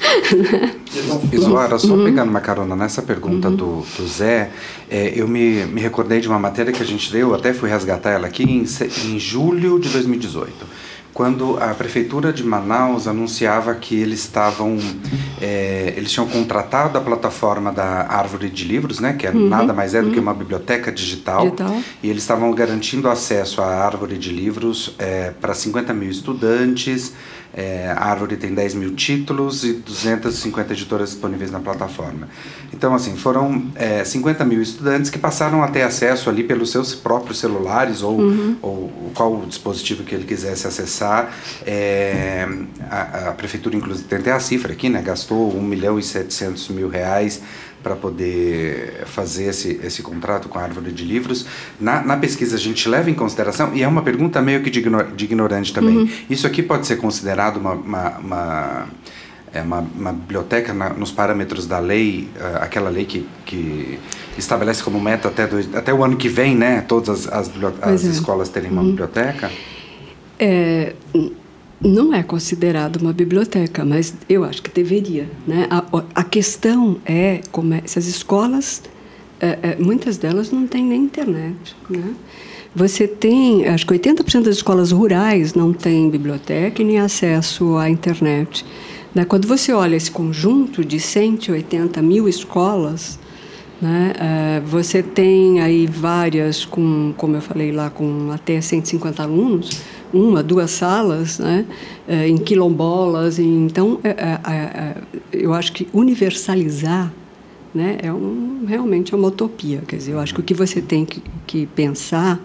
[SPEAKER 5] [laughs]
[SPEAKER 3] Isoara, só uhum. pegando uma carona nessa pergunta uhum. do, do Zé, é, eu me, me recordei de uma matéria que a gente deu, até fui resgatar ela aqui, em, em julho de 2018 quando a prefeitura de Manaus anunciava que eles estavam é, eles tinham contratado a plataforma da Árvore de Livros, né, que é, uhum, nada mais é do uhum. que uma biblioteca digital, digital, e eles estavam garantindo acesso à Árvore de Livros é, para 50 mil estudantes é, a Árvore tem 10 mil títulos e 250 editoras disponíveis na plataforma. Então, assim, foram é, 50 mil estudantes que passaram a ter acesso ali pelos seus próprios celulares ou, uhum. ou qual o dispositivo que ele quisesse acessar. É, a, a, prefeitura, inclusive, tem até a cifra aqui, né? Gastou 1 milhão e 700 mil reais para poder fazer esse, esse contrato com a árvore de livros. Na, na pesquisa a gente leva em consideração, e é uma pergunta meio que de, ignor, de ignorante também, uhum. isso aqui pode ser considerado uma, uma, uma é uma, uma, biblioteca na, nos parâmetros da lei, uh, aquela lei que, que estabelece como meta até, do, até o ano que vem, né, todas as, as, as é. escolas terem uma uhum. biblioteca?
[SPEAKER 5] É, não é considerado uma biblioteca, mas eu acho que deveria. Né? A, a questão é, como é se as escolas, é, é, muitas delas não têm nem internet. Né? Você tem, acho que 80% das escolas rurais não têm biblioteca e nem acesso à internet. Né? Quando você olha esse conjunto de 180 mil escolas, né? É, você tem aí várias com, como eu falei lá, com até 150 alunos, uma, duas salas, né? É, em quilombolas. Em, então, é, é, é, eu acho que universalizar né? é um, realmente é uma utopia. Quer dizer, eu acho que o que você tem que, que pensar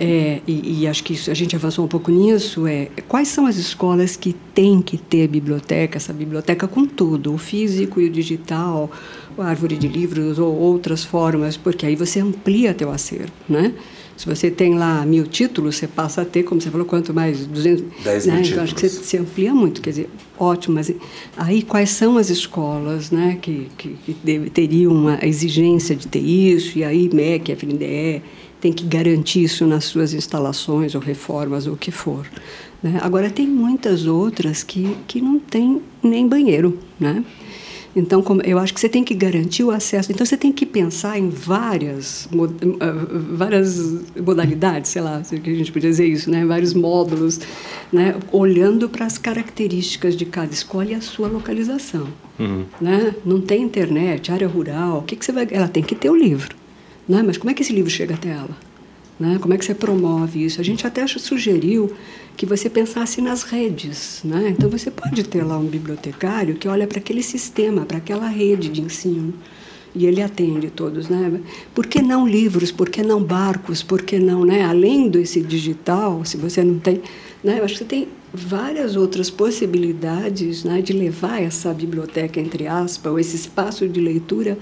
[SPEAKER 5] é, e, e, acho que isso, a gente avançou um pouco nisso, é quais são as escolas que têm que ter biblioteca, essa biblioteca com tudo, o físico e o digital, a árvore de livros ou outras formas, porque aí você amplia teu acervo, né? Se você tem lá mil títulos, você passa a ter, como você falou, quanto mais? 200,
[SPEAKER 3] 10 né?
[SPEAKER 5] mil
[SPEAKER 3] então,
[SPEAKER 5] acho que você, você, amplia muito, quer dizer, ótimo, mas aí quais são as escolas né, que, que, que teriam uma exigência de ter isso, e aí MEC, FNDE, tem que garantir isso nas suas instalações ou reformas ou o que for. Né? Agora, tem muitas outras que, que não tem nem banheiro, né? Então, como, eu acho que você tem que garantir o acesso. Então, você tem que pensar em várias, ah, várias modalidades, sei lá, se a gente podia dizer isso, né? vários módulos, né? olhando para as características de cada escola e a sua localização. Uhum. Né? Não tem internet, área rural, o que, que você vai. Ela tem que ter o livro. Né? Mas como é que esse livro chega até ela? Né? Como é que você promove isso? A gente até sugeriu que você pensasse nas redes. Né? Então, você pode ter lá um bibliotecário que olha para aquele sistema, para aquela rede de ensino. e ele atende todos, né? Por que não livros? Por que não barcos? Por que não, né? Além desse digital, se você não tem, né? Eu acho que você tem várias outras possibilidades, né, de levar essa biblioteca entre aspas, ou esse espaço de leitura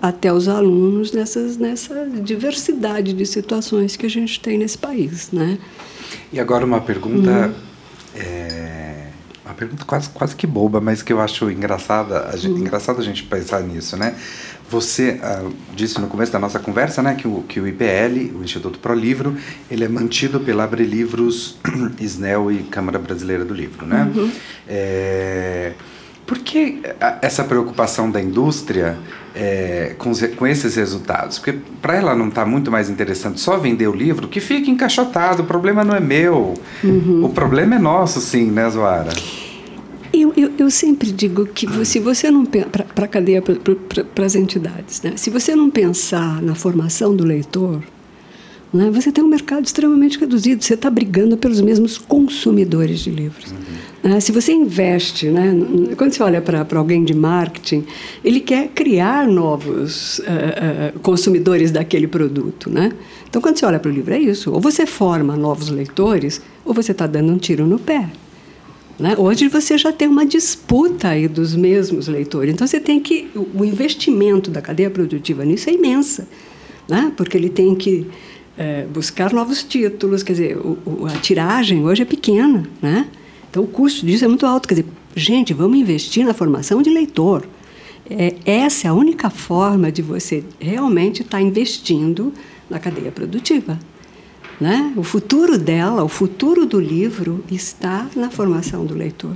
[SPEAKER 5] até os alunos nessas nessa diversidade de situações que a gente tem nesse país, né?
[SPEAKER 3] E agora uma pergunta, é, uma pergunta quase, quase que boba, mas que eu acho engraçada, a gente, engraçado a gente pensar nisso, né? Você ah, disse no começo da nossa conversa, né, que o, que o IPL, o Instituto Pro Livro, ele é mantido pela Abre Livros, [clears throat] Isnel e Câmara Brasileira do Livro, né? É, por que essa preocupação da indústria é, com, os- com esses resultados? Porque para ela não está muito mais interessante só vender o livro, que fique encaixotado, o problema não é meu. O problema é nosso, sim, né, Zoara?
[SPEAKER 5] Eu, eu, eu sempre digo que se você não para a cadeia para as entidades, né? se você não pensar na formação do leitor, né? você tem um mercado extremamente reduzido. Você está brigando pelos mesmos consumidores de livros. Né? Se você investe, né? quando você olha para alguém de marketing, ele quer criar novos eh, eh, consumidores daquele produto. Né? Então, quando você olha para o livro, é isso. Ou você forma novos leitores, ou você está dando um tiro no pé. Né? Hoje você já tem uma disputa aí dos mesmos leitores. Então você tem que. O investimento da cadeia produtiva nisso é imensa. Né? Porque ele tem que eh, buscar novos títulos, quer dizer, o- o- a tiragem hoje é pequena. Né? Então o custo disso é muito alto. Quer dizer, gente, vamos investir na formação de leitor. É, essa é a única forma de você realmente estar investindo na cadeia produtiva. Né? O futuro dela, o futuro do livro está na formação do leitor.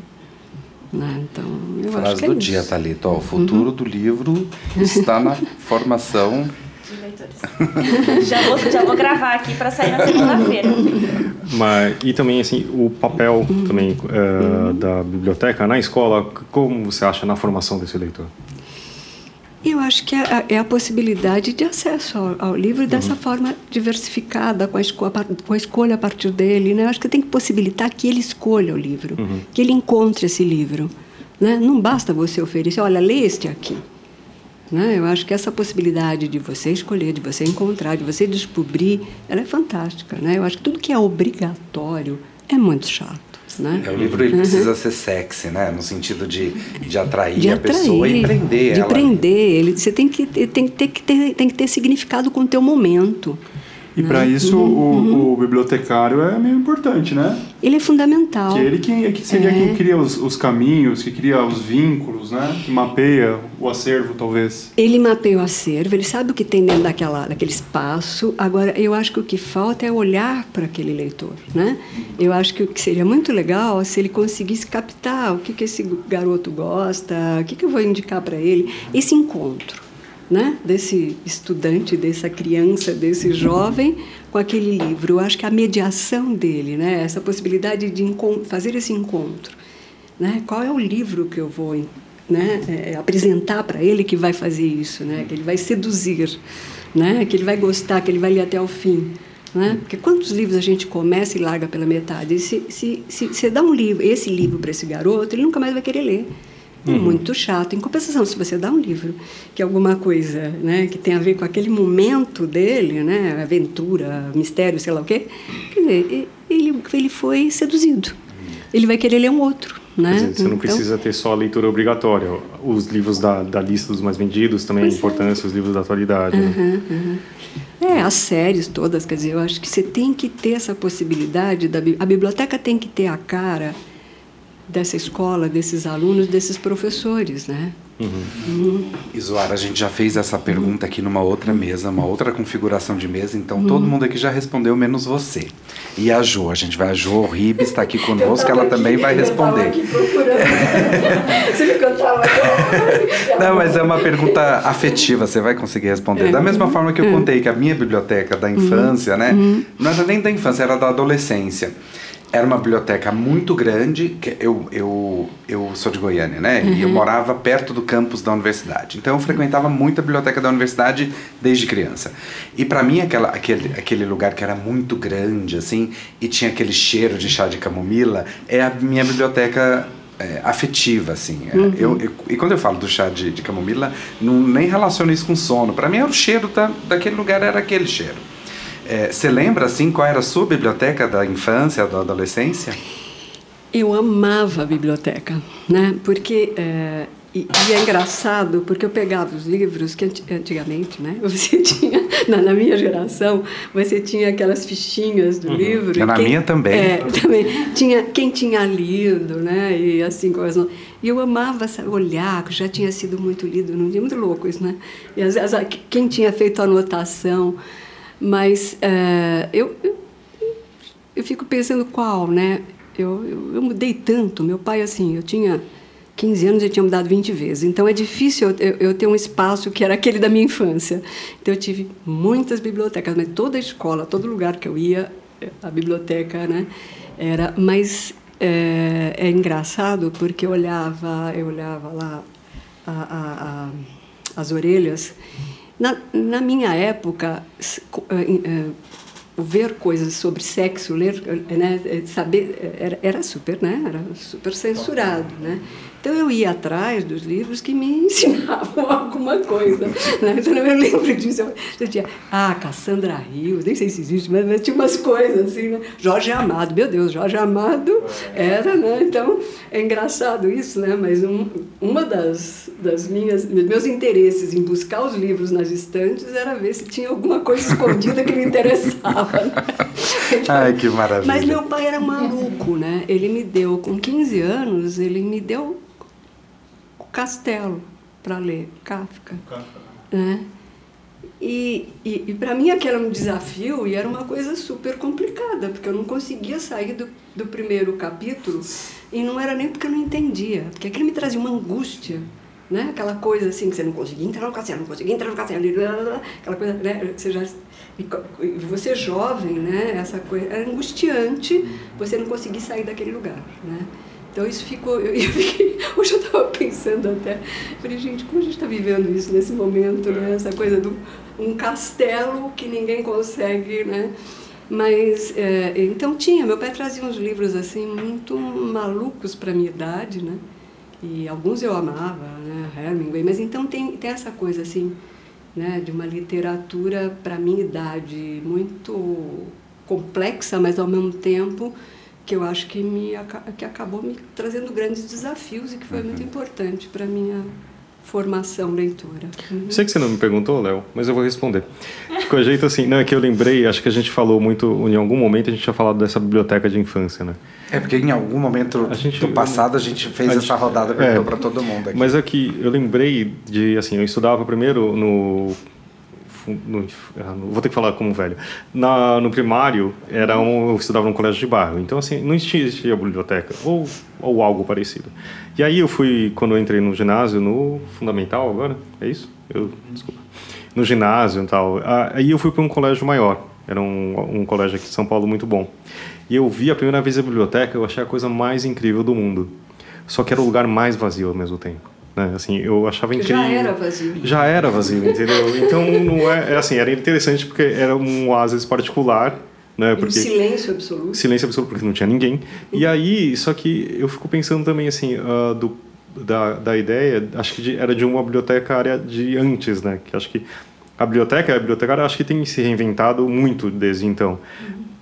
[SPEAKER 5] Né? Então, eu acho
[SPEAKER 3] Frase
[SPEAKER 5] que é
[SPEAKER 3] do
[SPEAKER 5] isso.
[SPEAKER 3] dia, Thalita. Ó, o futuro do livro está na [laughs] formação.
[SPEAKER 1] De leitores. [laughs] já, vou, já vou gravar aqui para sair na segunda-feira.
[SPEAKER 2] Mas, e também, assim, o papel também eh, da biblioteca na escola, como você acha na formação desse leitor?
[SPEAKER 5] Eu acho que é a, é a possibilidade de acesso ao, ao livro dessa forma diversificada, com a, esco- com a escolha a partir dele. Né? Eu acho que tem que possibilitar que ele escolha o livro, que ele encontre esse livro. Né? Não basta você oferecer, olha, lê este aqui. Né? Eu acho que essa possibilidade de você escolher, de você encontrar, de você descobrir, ela é fantástica. Né? Eu acho que tudo que é obrigatório é muito chato. Né?
[SPEAKER 3] É, o livro ele precisa ser sexy, né? No sentido de, de atrair
[SPEAKER 5] de
[SPEAKER 3] a pessoa e prender
[SPEAKER 5] de
[SPEAKER 3] ela.
[SPEAKER 5] prender ele você tem que tem que ter, que ter tem que ter significado com o teu momento
[SPEAKER 7] E para isso o, o bibliotecário é meio importante, né?
[SPEAKER 5] ele é fundamental.
[SPEAKER 7] Que ele quem, que seria quem cria os, os caminhos, que cria os vínculos, né? Que mapeia o acervo, talvez.
[SPEAKER 5] ele mapeia o acervo ele sabe o que tem dentro daquela daquele espaço. Agora eu acho que o que falta é olhar para aquele leitor né? Eu acho que o que seria muito legal se ele conseguisse captar o que que esse garoto gosta o que que eu vou indicar para ele esse encontro né, desse estudante, dessa criança, desse jovem com aquele livro. Eu acho que a mediação dele, né, essa possibilidade de fazer esse encontro, né, qual é o livro que eu vou né, é, apresentar para ele que vai fazer isso, né, que ele vai seduzir, né, que ele vai gostar, que ele vai ler até o fim. Né? Porque quantos livros a gente começa e larga pela metade? E se, se, se você dá um livro, esse livro para esse garoto, ele nunca mais vai querer ler. É muito chato. Em compensação, se você dá um livro que é alguma coisa né, que tem a ver com aquele momento dele, né, aventura, mistério, sei lá o quê, quer dizer, ele, ele foi seduzido. Ele vai querer ler um outro. Né?
[SPEAKER 2] Dizer, você não
[SPEAKER 5] Então,
[SPEAKER 2] precisa ter só a leitura obrigatória. Os livros da, da lista dos mais vendidos também é
[SPEAKER 5] Pois é.
[SPEAKER 2] importância, os livros da atualidade. né?
[SPEAKER 5] É, as séries todas, quer dizer, eu acho que você tem que ter essa possibilidade, da, a biblioteca tem que ter a cara dessa escola, desses alunos, desses professores, né?
[SPEAKER 3] E Zoara, a gente já fez essa pergunta aqui numa outra mesa, uma outra configuração de mesa, então
[SPEAKER 5] Uhum.
[SPEAKER 3] todo mundo aqui já respondeu, menos você. E a Jo, a gente vai, a Jo Ribes está aqui conosco, ela também vai responder.
[SPEAKER 5] Você viu que eu tava [laughs]
[SPEAKER 3] Não, mas é uma pergunta afetiva, você vai conseguir responder. Da mesma forma que eu contei que a minha biblioteca da infância, né? Não era nem da infância, era da adolescência. Era uma biblioteca muito grande, que eu, eu, eu sou de Goiânia, né? E eu morava perto do campus da universidade. Então eu frequentava muito a biblioteca da universidade desde criança. E para mim aquela, aquele, aquele lugar que era muito grande, assim, e tinha aquele cheiro de chá de camomila, é a minha biblioteca é, afetiva, assim. É,
[SPEAKER 5] Uhum.
[SPEAKER 3] Eu, eu- e quando eu falo do chá de, de camomila, não nem relaciono isso com sono. Para mim, era o cheiro da, daquele lugar, era aquele cheiro. É, Você lembra, assim, qual era a sua biblioteca da infância, da adolescência?
[SPEAKER 5] Eu amava a biblioteca, né? Porque é, e, e é engraçado porque eu pegava os livros que anti- antigamente, né? [laughs] Você tinha na, na minha geração você tinha aquelas fichinhas do livro. e
[SPEAKER 3] Na minha também.
[SPEAKER 5] É, [laughs] também tinha quem tinha lido, né? E assim coisas. E eu amava olhar, que já tinha sido muito lido num dia muito louco isso, né? E às vezes quem tinha feito anotação, mas é, eu, eu eu fico pensando qual, né? Eu, eu, eu mudei tanto. Meu pai, assim, eu tinha 15 anos e tinha mudado 20 vezes. Então é difícil eu, eu, ter um espaço que era aquele da minha infância. Então eu tive muitas bibliotecas, mas toda escola, todo lugar que eu ia, a biblioteca, né? Era, mas é, é engraçado porque eu olhava, eu olhava lá a, a, a, as orelhas. Na, na minha época, eh, eh, ver coisas sobre sexo, ler, eh, né, saber, era, era super, né, era super censurado, né. Então eu ia atrás dos livros que me [laughs] ensinavam alguma coisa, né. Então eu lembro disso, eu, eu tinha, ah, Cassandra Rios, nem sei se existe, mas, mas tinha umas coisas assim, né. Jorge Amado, meu Deus, Jorge Amado era, né, então é engraçado isso, né, mas um, uma das, das minhas, meus interesses em buscar os livros nas estantes era ver se tinha alguma coisa escondida que me interessava. né? [laughs]
[SPEAKER 3] Ai, que maravilha.
[SPEAKER 5] Mas meu pai era maluco, né? Ele me deu, com 15 anos, ele me deu Castelo para ler, Kafka. Né? E, e, e para mim aquilo era um desafio e era uma coisa super complicada, porque eu não conseguia sair do, do primeiro capítulo e não era nem porque eu não entendia, porque aquilo me trazia uma angústia, né? Aquela coisa assim que você não conseguia entrar no castelo, não conseguia entrar no castelo, aquela coisa, né? Você já você jovem, né? Essa coisa era angustiante, você não conseguir sair daquele lugar, né? Então isso ficou. Eu, [laughs] eu fiquei, hoje eu estava pensando até. Falei, gente, como a gente está vivendo isso nesse momento, né? Essa coisa do um castelo que ninguém consegue, né? Mas é, então tinha, meu pai trazia uns livros assim muito malucos para minha idade, né? E alguns eu amava, né? Hemingway, mas então tem, tem essa coisa assim, né? De uma literatura para minha idade muito complexa, mas ao mesmo tempo que eu acho que me que acabou me trazendo grandes desafios e que foi muito importante para minha formação leitora. Uhum.
[SPEAKER 2] Sei que você não me perguntou, Léo, mas eu vou responder. De qualquer jeito, assim, não, é que eu lembrei, acho que a gente falou muito, em algum momento a gente tinha falado dessa biblioteca de infância, né?
[SPEAKER 3] É porque em algum momento
[SPEAKER 2] A gente-
[SPEAKER 3] do passado a gente fez
[SPEAKER 2] a
[SPEAKER 3] essa
[SPEAKER 2] gente-
[SPEAKER 3] rodada
[SPEAKER 2] é.
[SPEAKER 3] para todo mundo aqui.
[SPEAKER 2] Mas é que eu lembrei de, assim, eu estudava primeiro no. Ah, no- vou ter que falar como velho. Na, no primário, era um, eu estudava num colégio de bairro. Então, assim, não existia biblioteca, ou, ou algo parecido. E aí eu fui, quando eu entrei no ginásio, no fundamental agora, é isso? Eu, desculpa. No ginásio e tal. Aí eu fui para um colégio maior. Era um, um colégio aqui de São Paulo muito bom. E eu vi a primeira vez a biblioteca, eu achei a coisa mais incrível do mundo. Só que era o lugar mais vazio ao mesmo tempo. Né? Assim, eu achava incrível.
[SPEAKER 5] Já era vazio.
[SPEAKER 2] Já era vazio, entendeu? Então não é, é assim, era interessante porque era um oásis particular, né? Porque
[SPEAKER 5] silêncio absoluto.
[SPEAKER 2] silêncio absoluto porque não tinha ninguém. E aí, só que eu fico pensando também assim, ah, do da, da ideia, acho que de- era de uma bibliotecária de antes, né? Que acho que a biblioteca, a bibliotecária, acho que tem se reinventado muito desde então.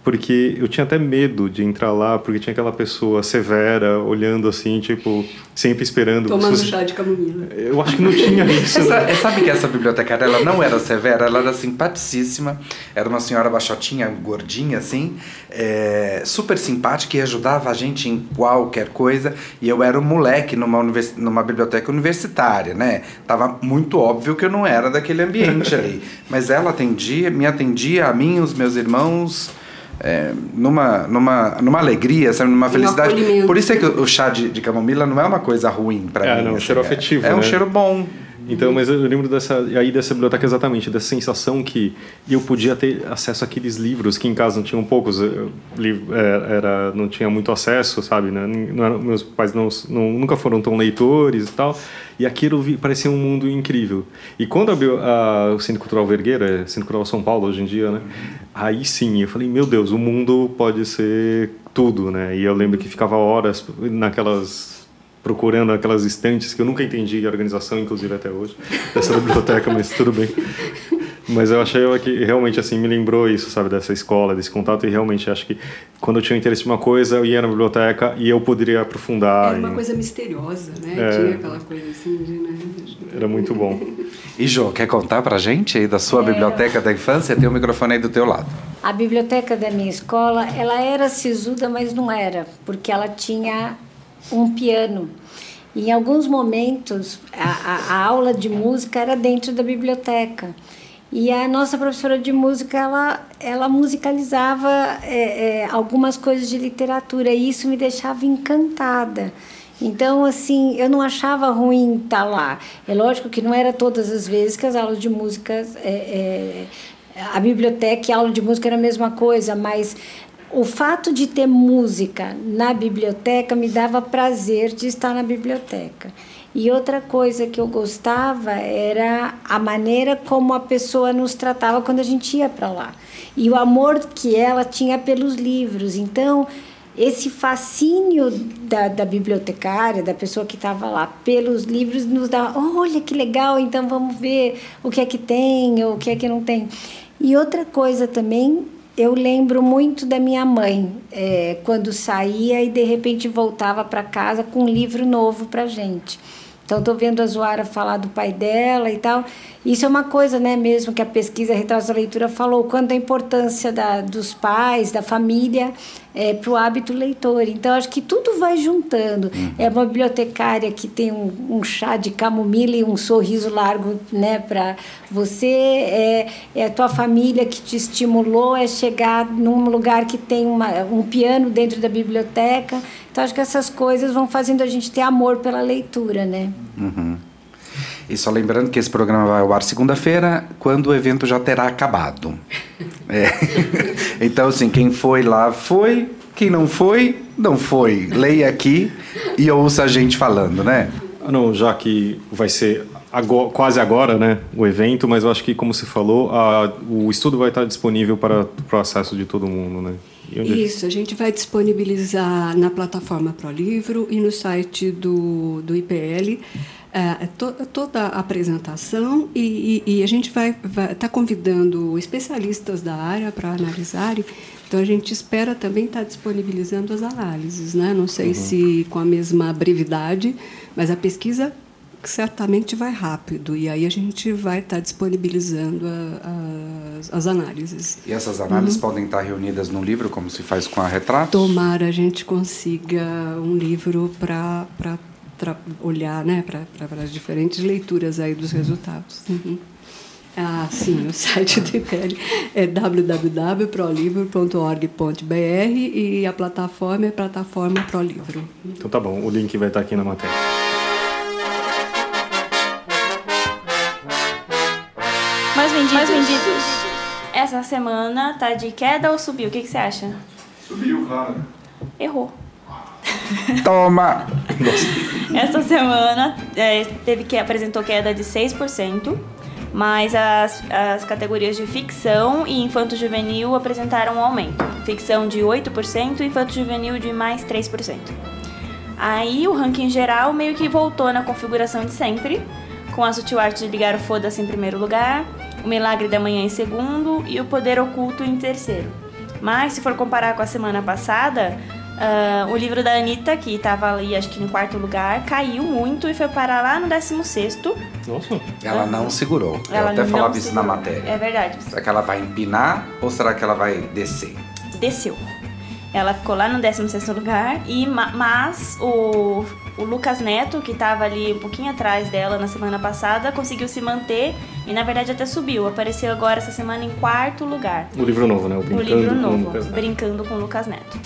[SPEAKER 2] Porque eu tinha até medo de entrar lá, porque tinha aquela pessoa severa, olhando assim, tipo, sempre esperando.
[SPEAKER 5] Tomando
[SPEAKER 2] se-
[SPEAKER 5] chá de camomila.
[SPEAKER 2] Eu acho que não tinha [laughs] isso.
[SPEAKER 3] Essa,
[SPEAKER 2] né?
[SPEAKER 3] sabe que essa bibliotecária ela não era severa, ela era simpaticíssima. Era uma senhora baixotinha, gordinha assim, é, super simpática e ajudava a gente em qualquer coisa. E eu era um moleque numa, univers- numa biblioteca universitária, né? Tava muito óbvio que eu não era daquele ambiente [laughs] ali. Mas ela atendia, me atendia a mim, os meus irmãos. É, numa, numa, numa alegria, sabe? numa felicidade.
[SPEAKER 5] acolhimento.
[SPEAKER 3] Por isso é que o chá de, de camomila não é uma coisa ruim para
[SPEAKER 2] É,
[SPEAKER 3] mim.
[SPEAKER 2] não, um
[SPEAKER 3] assim,
[SPEAKER 2] cheiro
[SPEAKER 3] é-
[SPEAKER 2] afetivo,
[SPEAKER 3] É um
[SPEAKER 2] né?
[SPEAKER 3] cheiro bom.
[SPEAKER 2] Então, mas eu lembro dessa aí dessa biblioteca exatamente dessa sensação que eu podia ter acesso àqueles livros que em casa não tinham poucos, é, era não tinha muito acesso, sabe? Né? Não era- meus pais não, não- nunca foram tão leitores e tal. E aquilo vi- parecia um mundo incrível. E quando abriu a, o Centro Cultural Vergueira, é Centro Cultural São Paulo hoje em dia, né? Aí sim, eu falei, meu Deus, o mundo pode ser tudo, né? E eu lembro que ficava horas naquelas procurando aquelas estantes que eu nunca entendi a organização, inclusive até hoje, dessa [laughs] biblioteca, mas tudo bem. Mas eu achei que realmente assim me lembrou isso, sabe, dessa escola, desse contato e realmente acho que quando eu tinha interesse em uma coisa, eu ia na biblioteca e eu poderia aprofundar.
[SPEAKER 5] Era uma
[SPEAKER 2] em-
[SPEAKER 5] coisa misteriosa, né?
[SPEAKER 2] É.
[SPEAKER 5] Tinha aquela coisa assim de, né?
[SPEAKER 2] Era muito bom.
[SPEAKER 3] E Jô, quer contar pra gente aí da sua biblioteca da infância? Tem o microfone aí do teu lado.
[SPEAKER 8] A biblioteca da minha escola, ela era sisuda, mas não era, porque ela tinha um piano. E em alguns momentos, a, a- a aula de música era dentro da biblioteca. E a nossa professora de música, ela, ela musicalizava é, é, algumas coisas de literatura, e isso me deixava encantada. Então, assim, eu não achava ruim estar lá. É lógico que não era todas as vezes que as aulas de música. é, é, a biblioteca e a aula de música era a mesma coisa, mas o fato de ter música na biblioteca me dava prazer de estar na biblioteca. E outra coisa que eu gostava era a maneira como a pessoa nos tratava quando a gente ia para lá. E o amor que ela tinha pelos livros. Então, esse fascínio da, da bibliotecária, da pessoa que estava lá pelos livros, nos dá, olha que legal, então vamos ver o que é que tem, ou o que é que não tem. E outra coisa também, eu lembro muito da minha mãe, é, quando saía e de repente voltava para casa com um livro novo para gente. Então, estou vendo a Zoara falar do pai dela e tal. Isso é uma coisa, né, mesmo que a pesquisa Retratos da Leitura falou, quanto a importância da, dos pais, da família, é, para o hábito leitor. Então, acho que tudo vai juntando. É uma bibliotecária que tem um, um chá de camomila e um sorriso largo né, para você, é, é a tua família que te estimulou, é chegar num lugar que tem uma, um piano dentro da biblioteca. Então, acho que essas coisas vão fazendo a gente ter amor pela leitura, né?
[SPEAKER 3] Uhum. E só lembrando que esse programa vai ao ar segunda-feira, quando o evento já terá acabado. É. [laughs] Então, assim, quem foi lá foi, quem não foi, não foi. Leia aqui e ouça a gente falando, né?
[SPEAKER 2] Ah, Não, já que vai ser ago- quase agora, né, o evento, mas eu acho que, como você falou, a- o estudo vai estar disponível para o acesso de todo mundo, né? Onde-
[SPEAKER 5] Isso, a gente vai disponibilizar na plataforma ProLivro e no site do, do IPL eh, to- toda a apresentação e, e- e a gente vai estar convidando especialistas da área para analisarem. Então, a gente espera também estar disponibilizando as análises. Né? Não sei se com a mesma brevidade, mas a pesquisa certamente vai rápido e aí a gente vai estar disponibilizando a- as, as análises.
[SPEAKER 3] E essas análises podem estar reunidas no livro, como se faz com a retratos?
[SPEAKER 5] Tomara a gente consiga um livro para olhar né, para as diferentes leituras aí dos resultados. Uhum. Ah, sim, o site do IPL é www.prolivro.org.br e a plataforma é plataforma Prolivro.
[SPEAKER 2] Então tá bom, o link vai estar aqui na matéria.
[SPEAKER 1] Mais vendidos. Mais vendidos. Essa semana tá de queda ou subiu? O que, que você acha?
[SPEAKER 7] Subiu, cara.
[SPEAKER 1] Errou.
[SPEAKER 3] Toma!
[SPEAKER 1] Essa semana é, teve que apresentou queda de 6%, mas as, as categorias de ficção e infanto-juvenil apresentaram um aumento. Ficção de 8% e infanto-juvenil de mais 3%. Aí o ranking geral meio que voltou na configuração de sempre, com a sutil arte de ligar o foda-se em primeiro lugar, o milagre da manhã em segundo e o poder oculto em terceiro. Mas se for comparar com a semana passada, ah, o livro da Anitta, que estava ali acho que em quarto lugar, caiu muito e foi parar lá no 16
[SPEAKER 2] Nossa,
[SPEAKER 3] Ela não segurou. Eu
[SPEAKER 1] Ela
[SPEAKER 3] até
[SPEAKER 1] não
[SPEAKER 3] falava isso na matéria.
[SPEAKER 1] É verdade.
[SPEAKER 3] Será que ela vai empinar ou será que ela vai descer?
[SPEAKER 1] Desceu. Ela ficou lá no 16 lugar, e, ma- mas o, o Lucas Neto, que estava ali um pouquinho atrás dela na semana passada, conseguiu se manter e na verdade até subiu. Apareceu agora essa semana em quarto lugar.
[SPEAKER 2] o livro novo, né? O
[SPEAKER 1] O
[SPEAKER 2] Brincando
[SPEAKER 1] livro
[SPEAKER 2] com
[SPEAKER 1] novo,
[SPEAKER 2] Lucas Neto.
[SPEAKER 1] Brincando com Lucas Neto.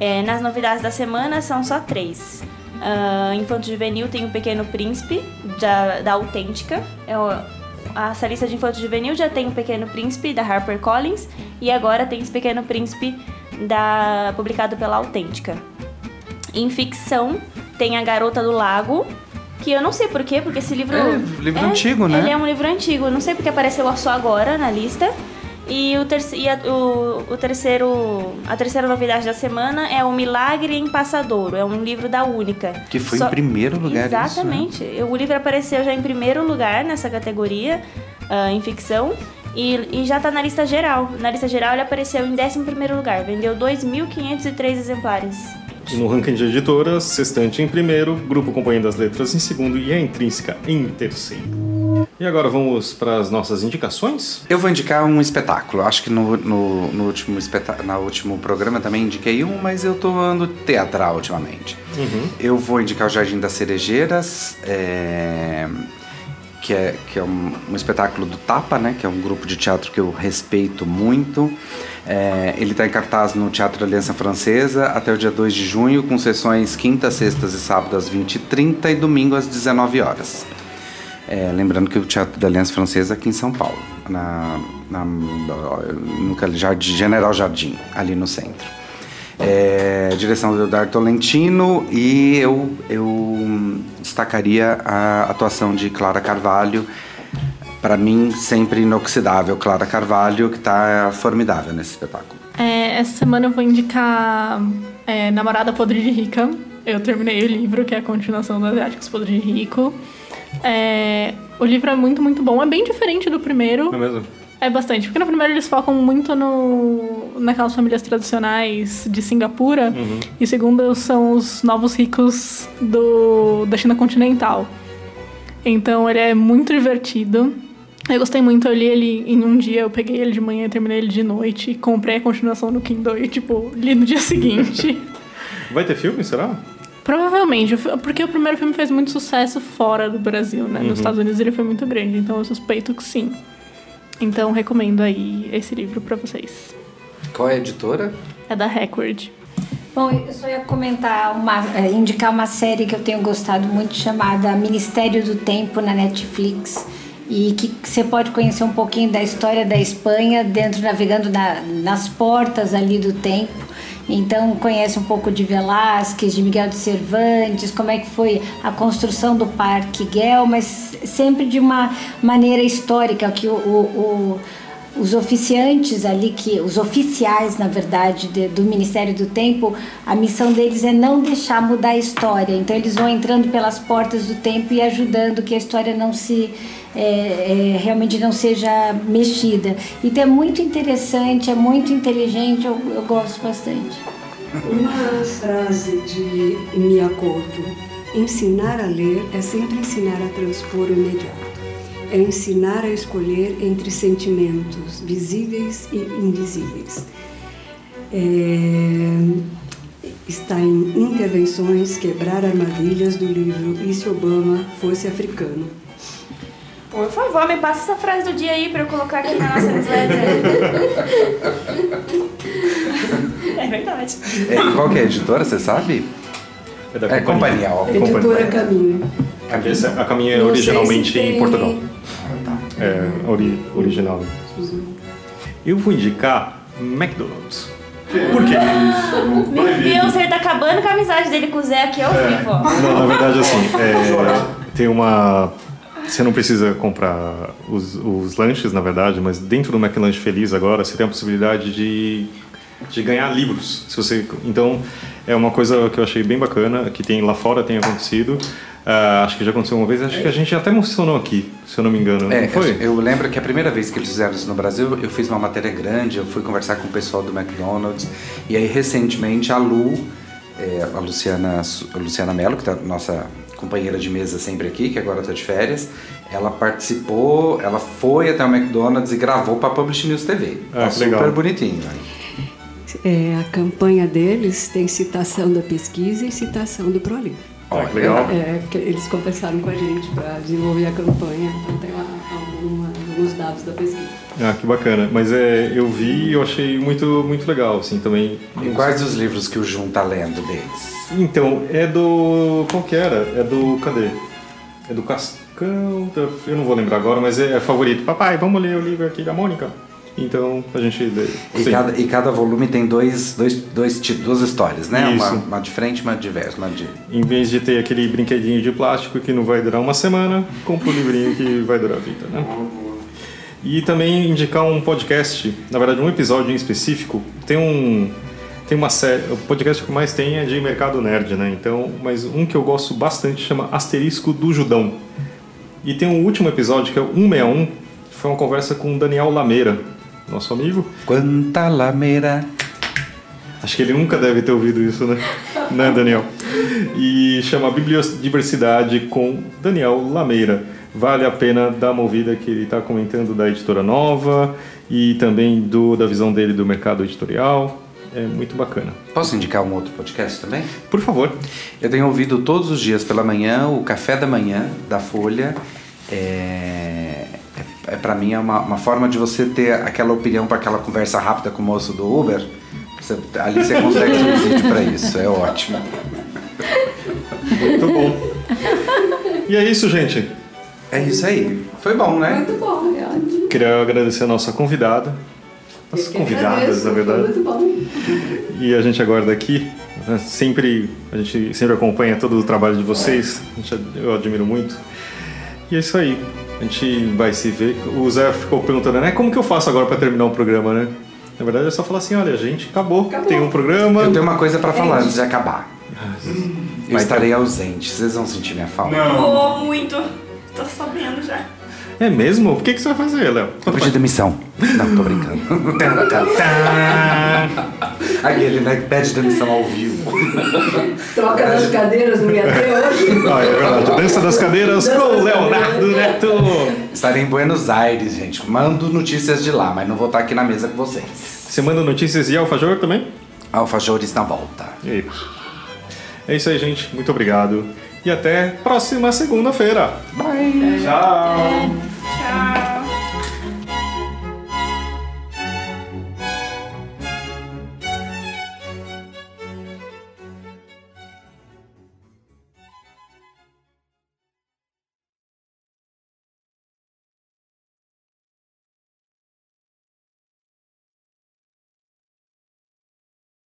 [SPEAKER 1] É, nas novidades da semana são só três. Ah, Infanto Juvenil tem o Pequeno Príncipe, da, da Autêntica. É o- essa lista de Infanto Juvenil já tem o Pequeno Príncipe, da HarperCollins. E agora tem esse Pequeno Príncipe da, publicado pela Autêntica. Em ficção, tem A Garota do Lago, que eu não sei porquê, porque esse livro...
[SPEAKER 3] É, livro antigo, né?
[SPEAKER 1] Ele é um livro antigo, eu não sei porque apareceu só agora na lista. E, o, terce- e a, o, o terceiro, a terceira novidade da semana é O Milagre em Passadouro. É um livro da Única.
[SPEAKER 3] Que foi
[SPEAKER 1] Só-
[SPEAKER 3] em primeiro lugar isso, né?
[SPEAKER 1] Exatamente. O livro apareceu já em primeiro lugar nessa categoria, ah, em ficção. E, e já tá na lista geral. Na lista geral ele apareceu em 11 primeiro lugar. Vendeu 2.503 exemplares.
[SPEAKER 2] E no ranking de editoras, Sextante em primeiro, Grupo Companhia das Letras em segundo e a Intrínseca em terceiro. E agora vamos para as nossas indicações?
[SPEAKER 3] Eu vou indicar um espetáculo. Acho que no, no, no último no último programa também indiquei um, mas eu tô ando teatral ultimamente. Eu vou indicar o Jardim das Cerejeiras, é, que é, que é um, um espetáculo do Tapa, né? Que é um grupo de teatro que eu respeito muito. É, ele está em cartaz no Teatro Aliança Francesa até o dia 2 de junho, com sessões quintas, sextas e sábados às 20h30 e domingo às 19 horas. É, lembrando que o Teatro da Aliança Francesa é aqui em São Paulo, na, na, no Jardim, General Jardim, ali no centro. É, direção do Eduardo Tolentino e eu, eu destacaria a atuação de Clara Carvalho, para mim sempre inoxidável Clara Carvalho, que está formidável nesse espetáculo.
[SPEAKER 4] É, essa semana eu vou indicar é, Namorada Podre de Rica. Eu terminei o livro, que é a continuação do Asiáticos Podre de Rico. É, o livro é muito, muito bom. É bem diferente do primeiro.
[SPEAKER 2] Não é mesmo?
[SPEAKER 4] É bastante, porque no primeiro eles focam muito no, naquelas famílias tradicionais de Singapura, e segundo são os novos ricos do, da China continental. Então ele é muito divertido. Eu gostei muito, eu li ele em um dia, eu peguei ele de manhã e terminei ele de noite, comprei a continuação no Kindle e, tipo, li no dia seguinte. [laughs]
[SPEAKER 2] Vai ter filme, será?
[SPEAKER 4] Provavelmente, porque o primeiro filme fez muito sucesso fora do Brasil, né? Nos Estados Unidos ele foi muito grande, então eu suspeito que sim. Então recomendo aí esse livro pra vocês.
[SPEAKER 3] Qual é a editora?
[SPEAKER 4] É da Record.
[SPEAKER 8] Bom, eu só ia comentar, uma, eh, indicar uma série que eu tenho gostado muito chamada Ministério do Tempo na Netflix e que você pode conhecer um pouquinho da história da Espanha dentro navegando na- nas portas ali do tempo. Então conhece um pouco de Velázquez, de Miguel de Cervantes, como é que foi a construção do Parque Güell, mas sempre de uma maneira histórica que o- o- o os oficiantes ali que os oficiais na verdade de- do Ministério do Tempo a missão deles é não deixar mudar a história. Então eles vão entrando pelas portas do tempo e ajudando que a história não se é, é, realmente não seja mexida. Então é muito interessante é muito inteligente eu, eu gosto bastante.
[SPEAKER 5] Uma frase de Miyakoto: ensinar a ler é sempre ensinar a transpor o imediato. É ensinar a escolher entre sentimentos visíveis e invisíveis. É, está em Intervenções Quebrar Armadilhas do livro E se Obama fosse africano?
[SPEAKER 1] Por favor, me passa essa frase do dia aí pra eu colocar aqui na nossa newsletter. [laughs] é verdade.
[SPEAKER 3] É, qual que é a editora, você sabe?
[SPEAKER 2] É da
[SPEAKER 3] É companhia, ó.
[SPEAKER 5] Editora Caminho.
[SPEAKER 2] A, essa- a caminha é originalmente
[SPEAKER 5] se
[SPEAKER 2] em
[SPEAKER 5] tem-
[SPEAKER 2] Portugal. É, ori- original. Eu vou indicar McDonald's. Por quê?
[SPEAKER 1] Meu Deus, ele tá acabando com a amizade dele com o Zé aqui ao vivo, ó.
[SPEAKER 2] Não, na verdade, assim, é, tem uma. Você não precisa comprar os, os lanches, na verdade, mas dentro do McLanche Feliz agora você tem a possibilidade de, de ganhar livros. Se você, então, é uma coisa que eu achei bem bacana, que tem lá fora tem acontecido. Ah, acho que já aconteceu uma vez, acho que a gente até mencionou aqui, se eu não me engano.
[SPEAKER 3] É,
[SPEAKER 2] foi?
[SPEAKER 3] eu lembro que a primeira vez que eles fizeram isso no Brasil, eu fiz uma matéria grande, eu fui conversar com o pessoal do McDonald's, e aí recentemente a Lu, é, a Luciana, a Luciana Mello, que tá nossa companheira de mesa sempre aqui, que agora está de férias, ela participou, ela foi até o McDonald's e gravou para a Publish News TV.
[SPEAKER 2] Ah,
[SPEAKER 3] tá super
[SPEAKER 2] legal.
[SPEAKER 3] bonitinho. né?
[SPEAKER 5] É, a campanha deles tem citação da pesquisa e citação do ProLivro.
[SPEAKER 2] Ah, que legal.
[SPEAKER 5] É, porque eles conversaram com a gente para desenvolver a campanha, então tem lá alguma- alguns dados da pesquisa.
[SPEAKER 2] Ah, que bacana. Mas é, eu vi e eu achei muito, muito legal, assim, também.
[SPEAKER 3] E quais os livros que o Jun tá lendo deles?
[SPEAKER 2] Então, é do. Qual que era? É do. Cadê? É do Cascão. Eu não vou lembrar agora, mas é, é favorito. Papai, vamos ler o livro aqui da Mônica. Então, a gente.
[SPEAKER 3] E cada, e cada volume tem dois, dois, dois, duas histórias, né? Uma, uma de frente e uma de verso. Uma de...
[SPEAKER 2] Em vez de ter aquele brinquedinho de plástico que não vai durar uma semana, compra um livrinho que vai durar a vida, né? E também indicar um podcast, na verdade um episódio em específico. Tem um tem uma série, o podcast que mais tem é de mercado nerd, né? Então, mas um que eu gosto bastante chama Asterisco do Judão. E tem um último episódio que é o 161, foi uma conversa com o Daniel Lameira, nosso amigo.
[SPEAKER 3] Quanta lameira.
[SPEAKER 2] Acho que ele nunca deve ter ouvido isso, né? [laughs] né, Daniel? E chama Bibliodiversidade com Daniel Lameira. Vale a pena dar uma ouvida que ele está comentando da editora nova e também do, da visão dele do mercado editorial. É muito bacana.
[SPEAKER 3] Posso indicar um outro podcast também?
[SPEAKER 2] Por favor.
[SPEAKER 3] Eu tenho ouvido todos os dias pela manhã o Café da Manhã da Folha. É, é, para mim é uma, uma forma de você ter aquela opinião para aquela conversa rápida com o moço do Uber. Você- ali você consegue subsídio para isso, é ótimo.
[SPEAKER 2] Muito bom. E é isso, gente.
[SPEAKER 3] É isso aí. Foi bom, né?
[SPEAKER 5] Muito bom, é ótimo.
[SPEAKER 2] Queria agradecer a nossa convidada.
[SPEAKER 5] Que
[SPEAKER 2] convidadas, na
[SPEAKER 5] foi
[SPEAKER 2] verdade.
[SPEAKER 5] Muito bom.
[SPEAKER 2] E a gente aguarda aqui. né, Sempre, a gente sempre acompanha todo o trabalho de vocês. Eu admiro muito. E é isso aí. A gente vai se ver. O Zé ficou perguntando, né? Como que eu faço agora para terminar o programa, né? Na verdade é só falar assim, olha, gente, acabou. Tem um programa.
[SPEAKER 3] Eu tenho uma coisa para falar antes de acabar. Eu estarei ausente. Vocês vão sentir minha falta.
[SPEAKER 1] Vou muito. Tô sabendo já.
[SPEAKER 2] É mesmo? O que, que você vai fazer, Léo?
[SPEAKER 3] Eu pedi demissão. Não, tô brincando. Aquele, né? que Pede demissão ao vivo.
[SPEAKER 5] Troca das cadeiras não ia ter hoje. [laughs]
[SPEAKER 2] Ah, é verdade. Dança das cadeiras com o Leonardo Neto.
[SPEAKER 3] Estarei em Buenos Aires, gente. Mando notícias de lá, mas não vou estar aqui na mesa com vocês.
[SPEAKER 2] Você manda notícias e alfajor também?
[SPEAKER 3] Alfajores na volta.
[SPEAKER 2] E- É isso aí, gente. Muito obrigado. E até próxima segunda-feira.
[SPEAKER 3] Bye.
[SPEAKER 2] Tchau.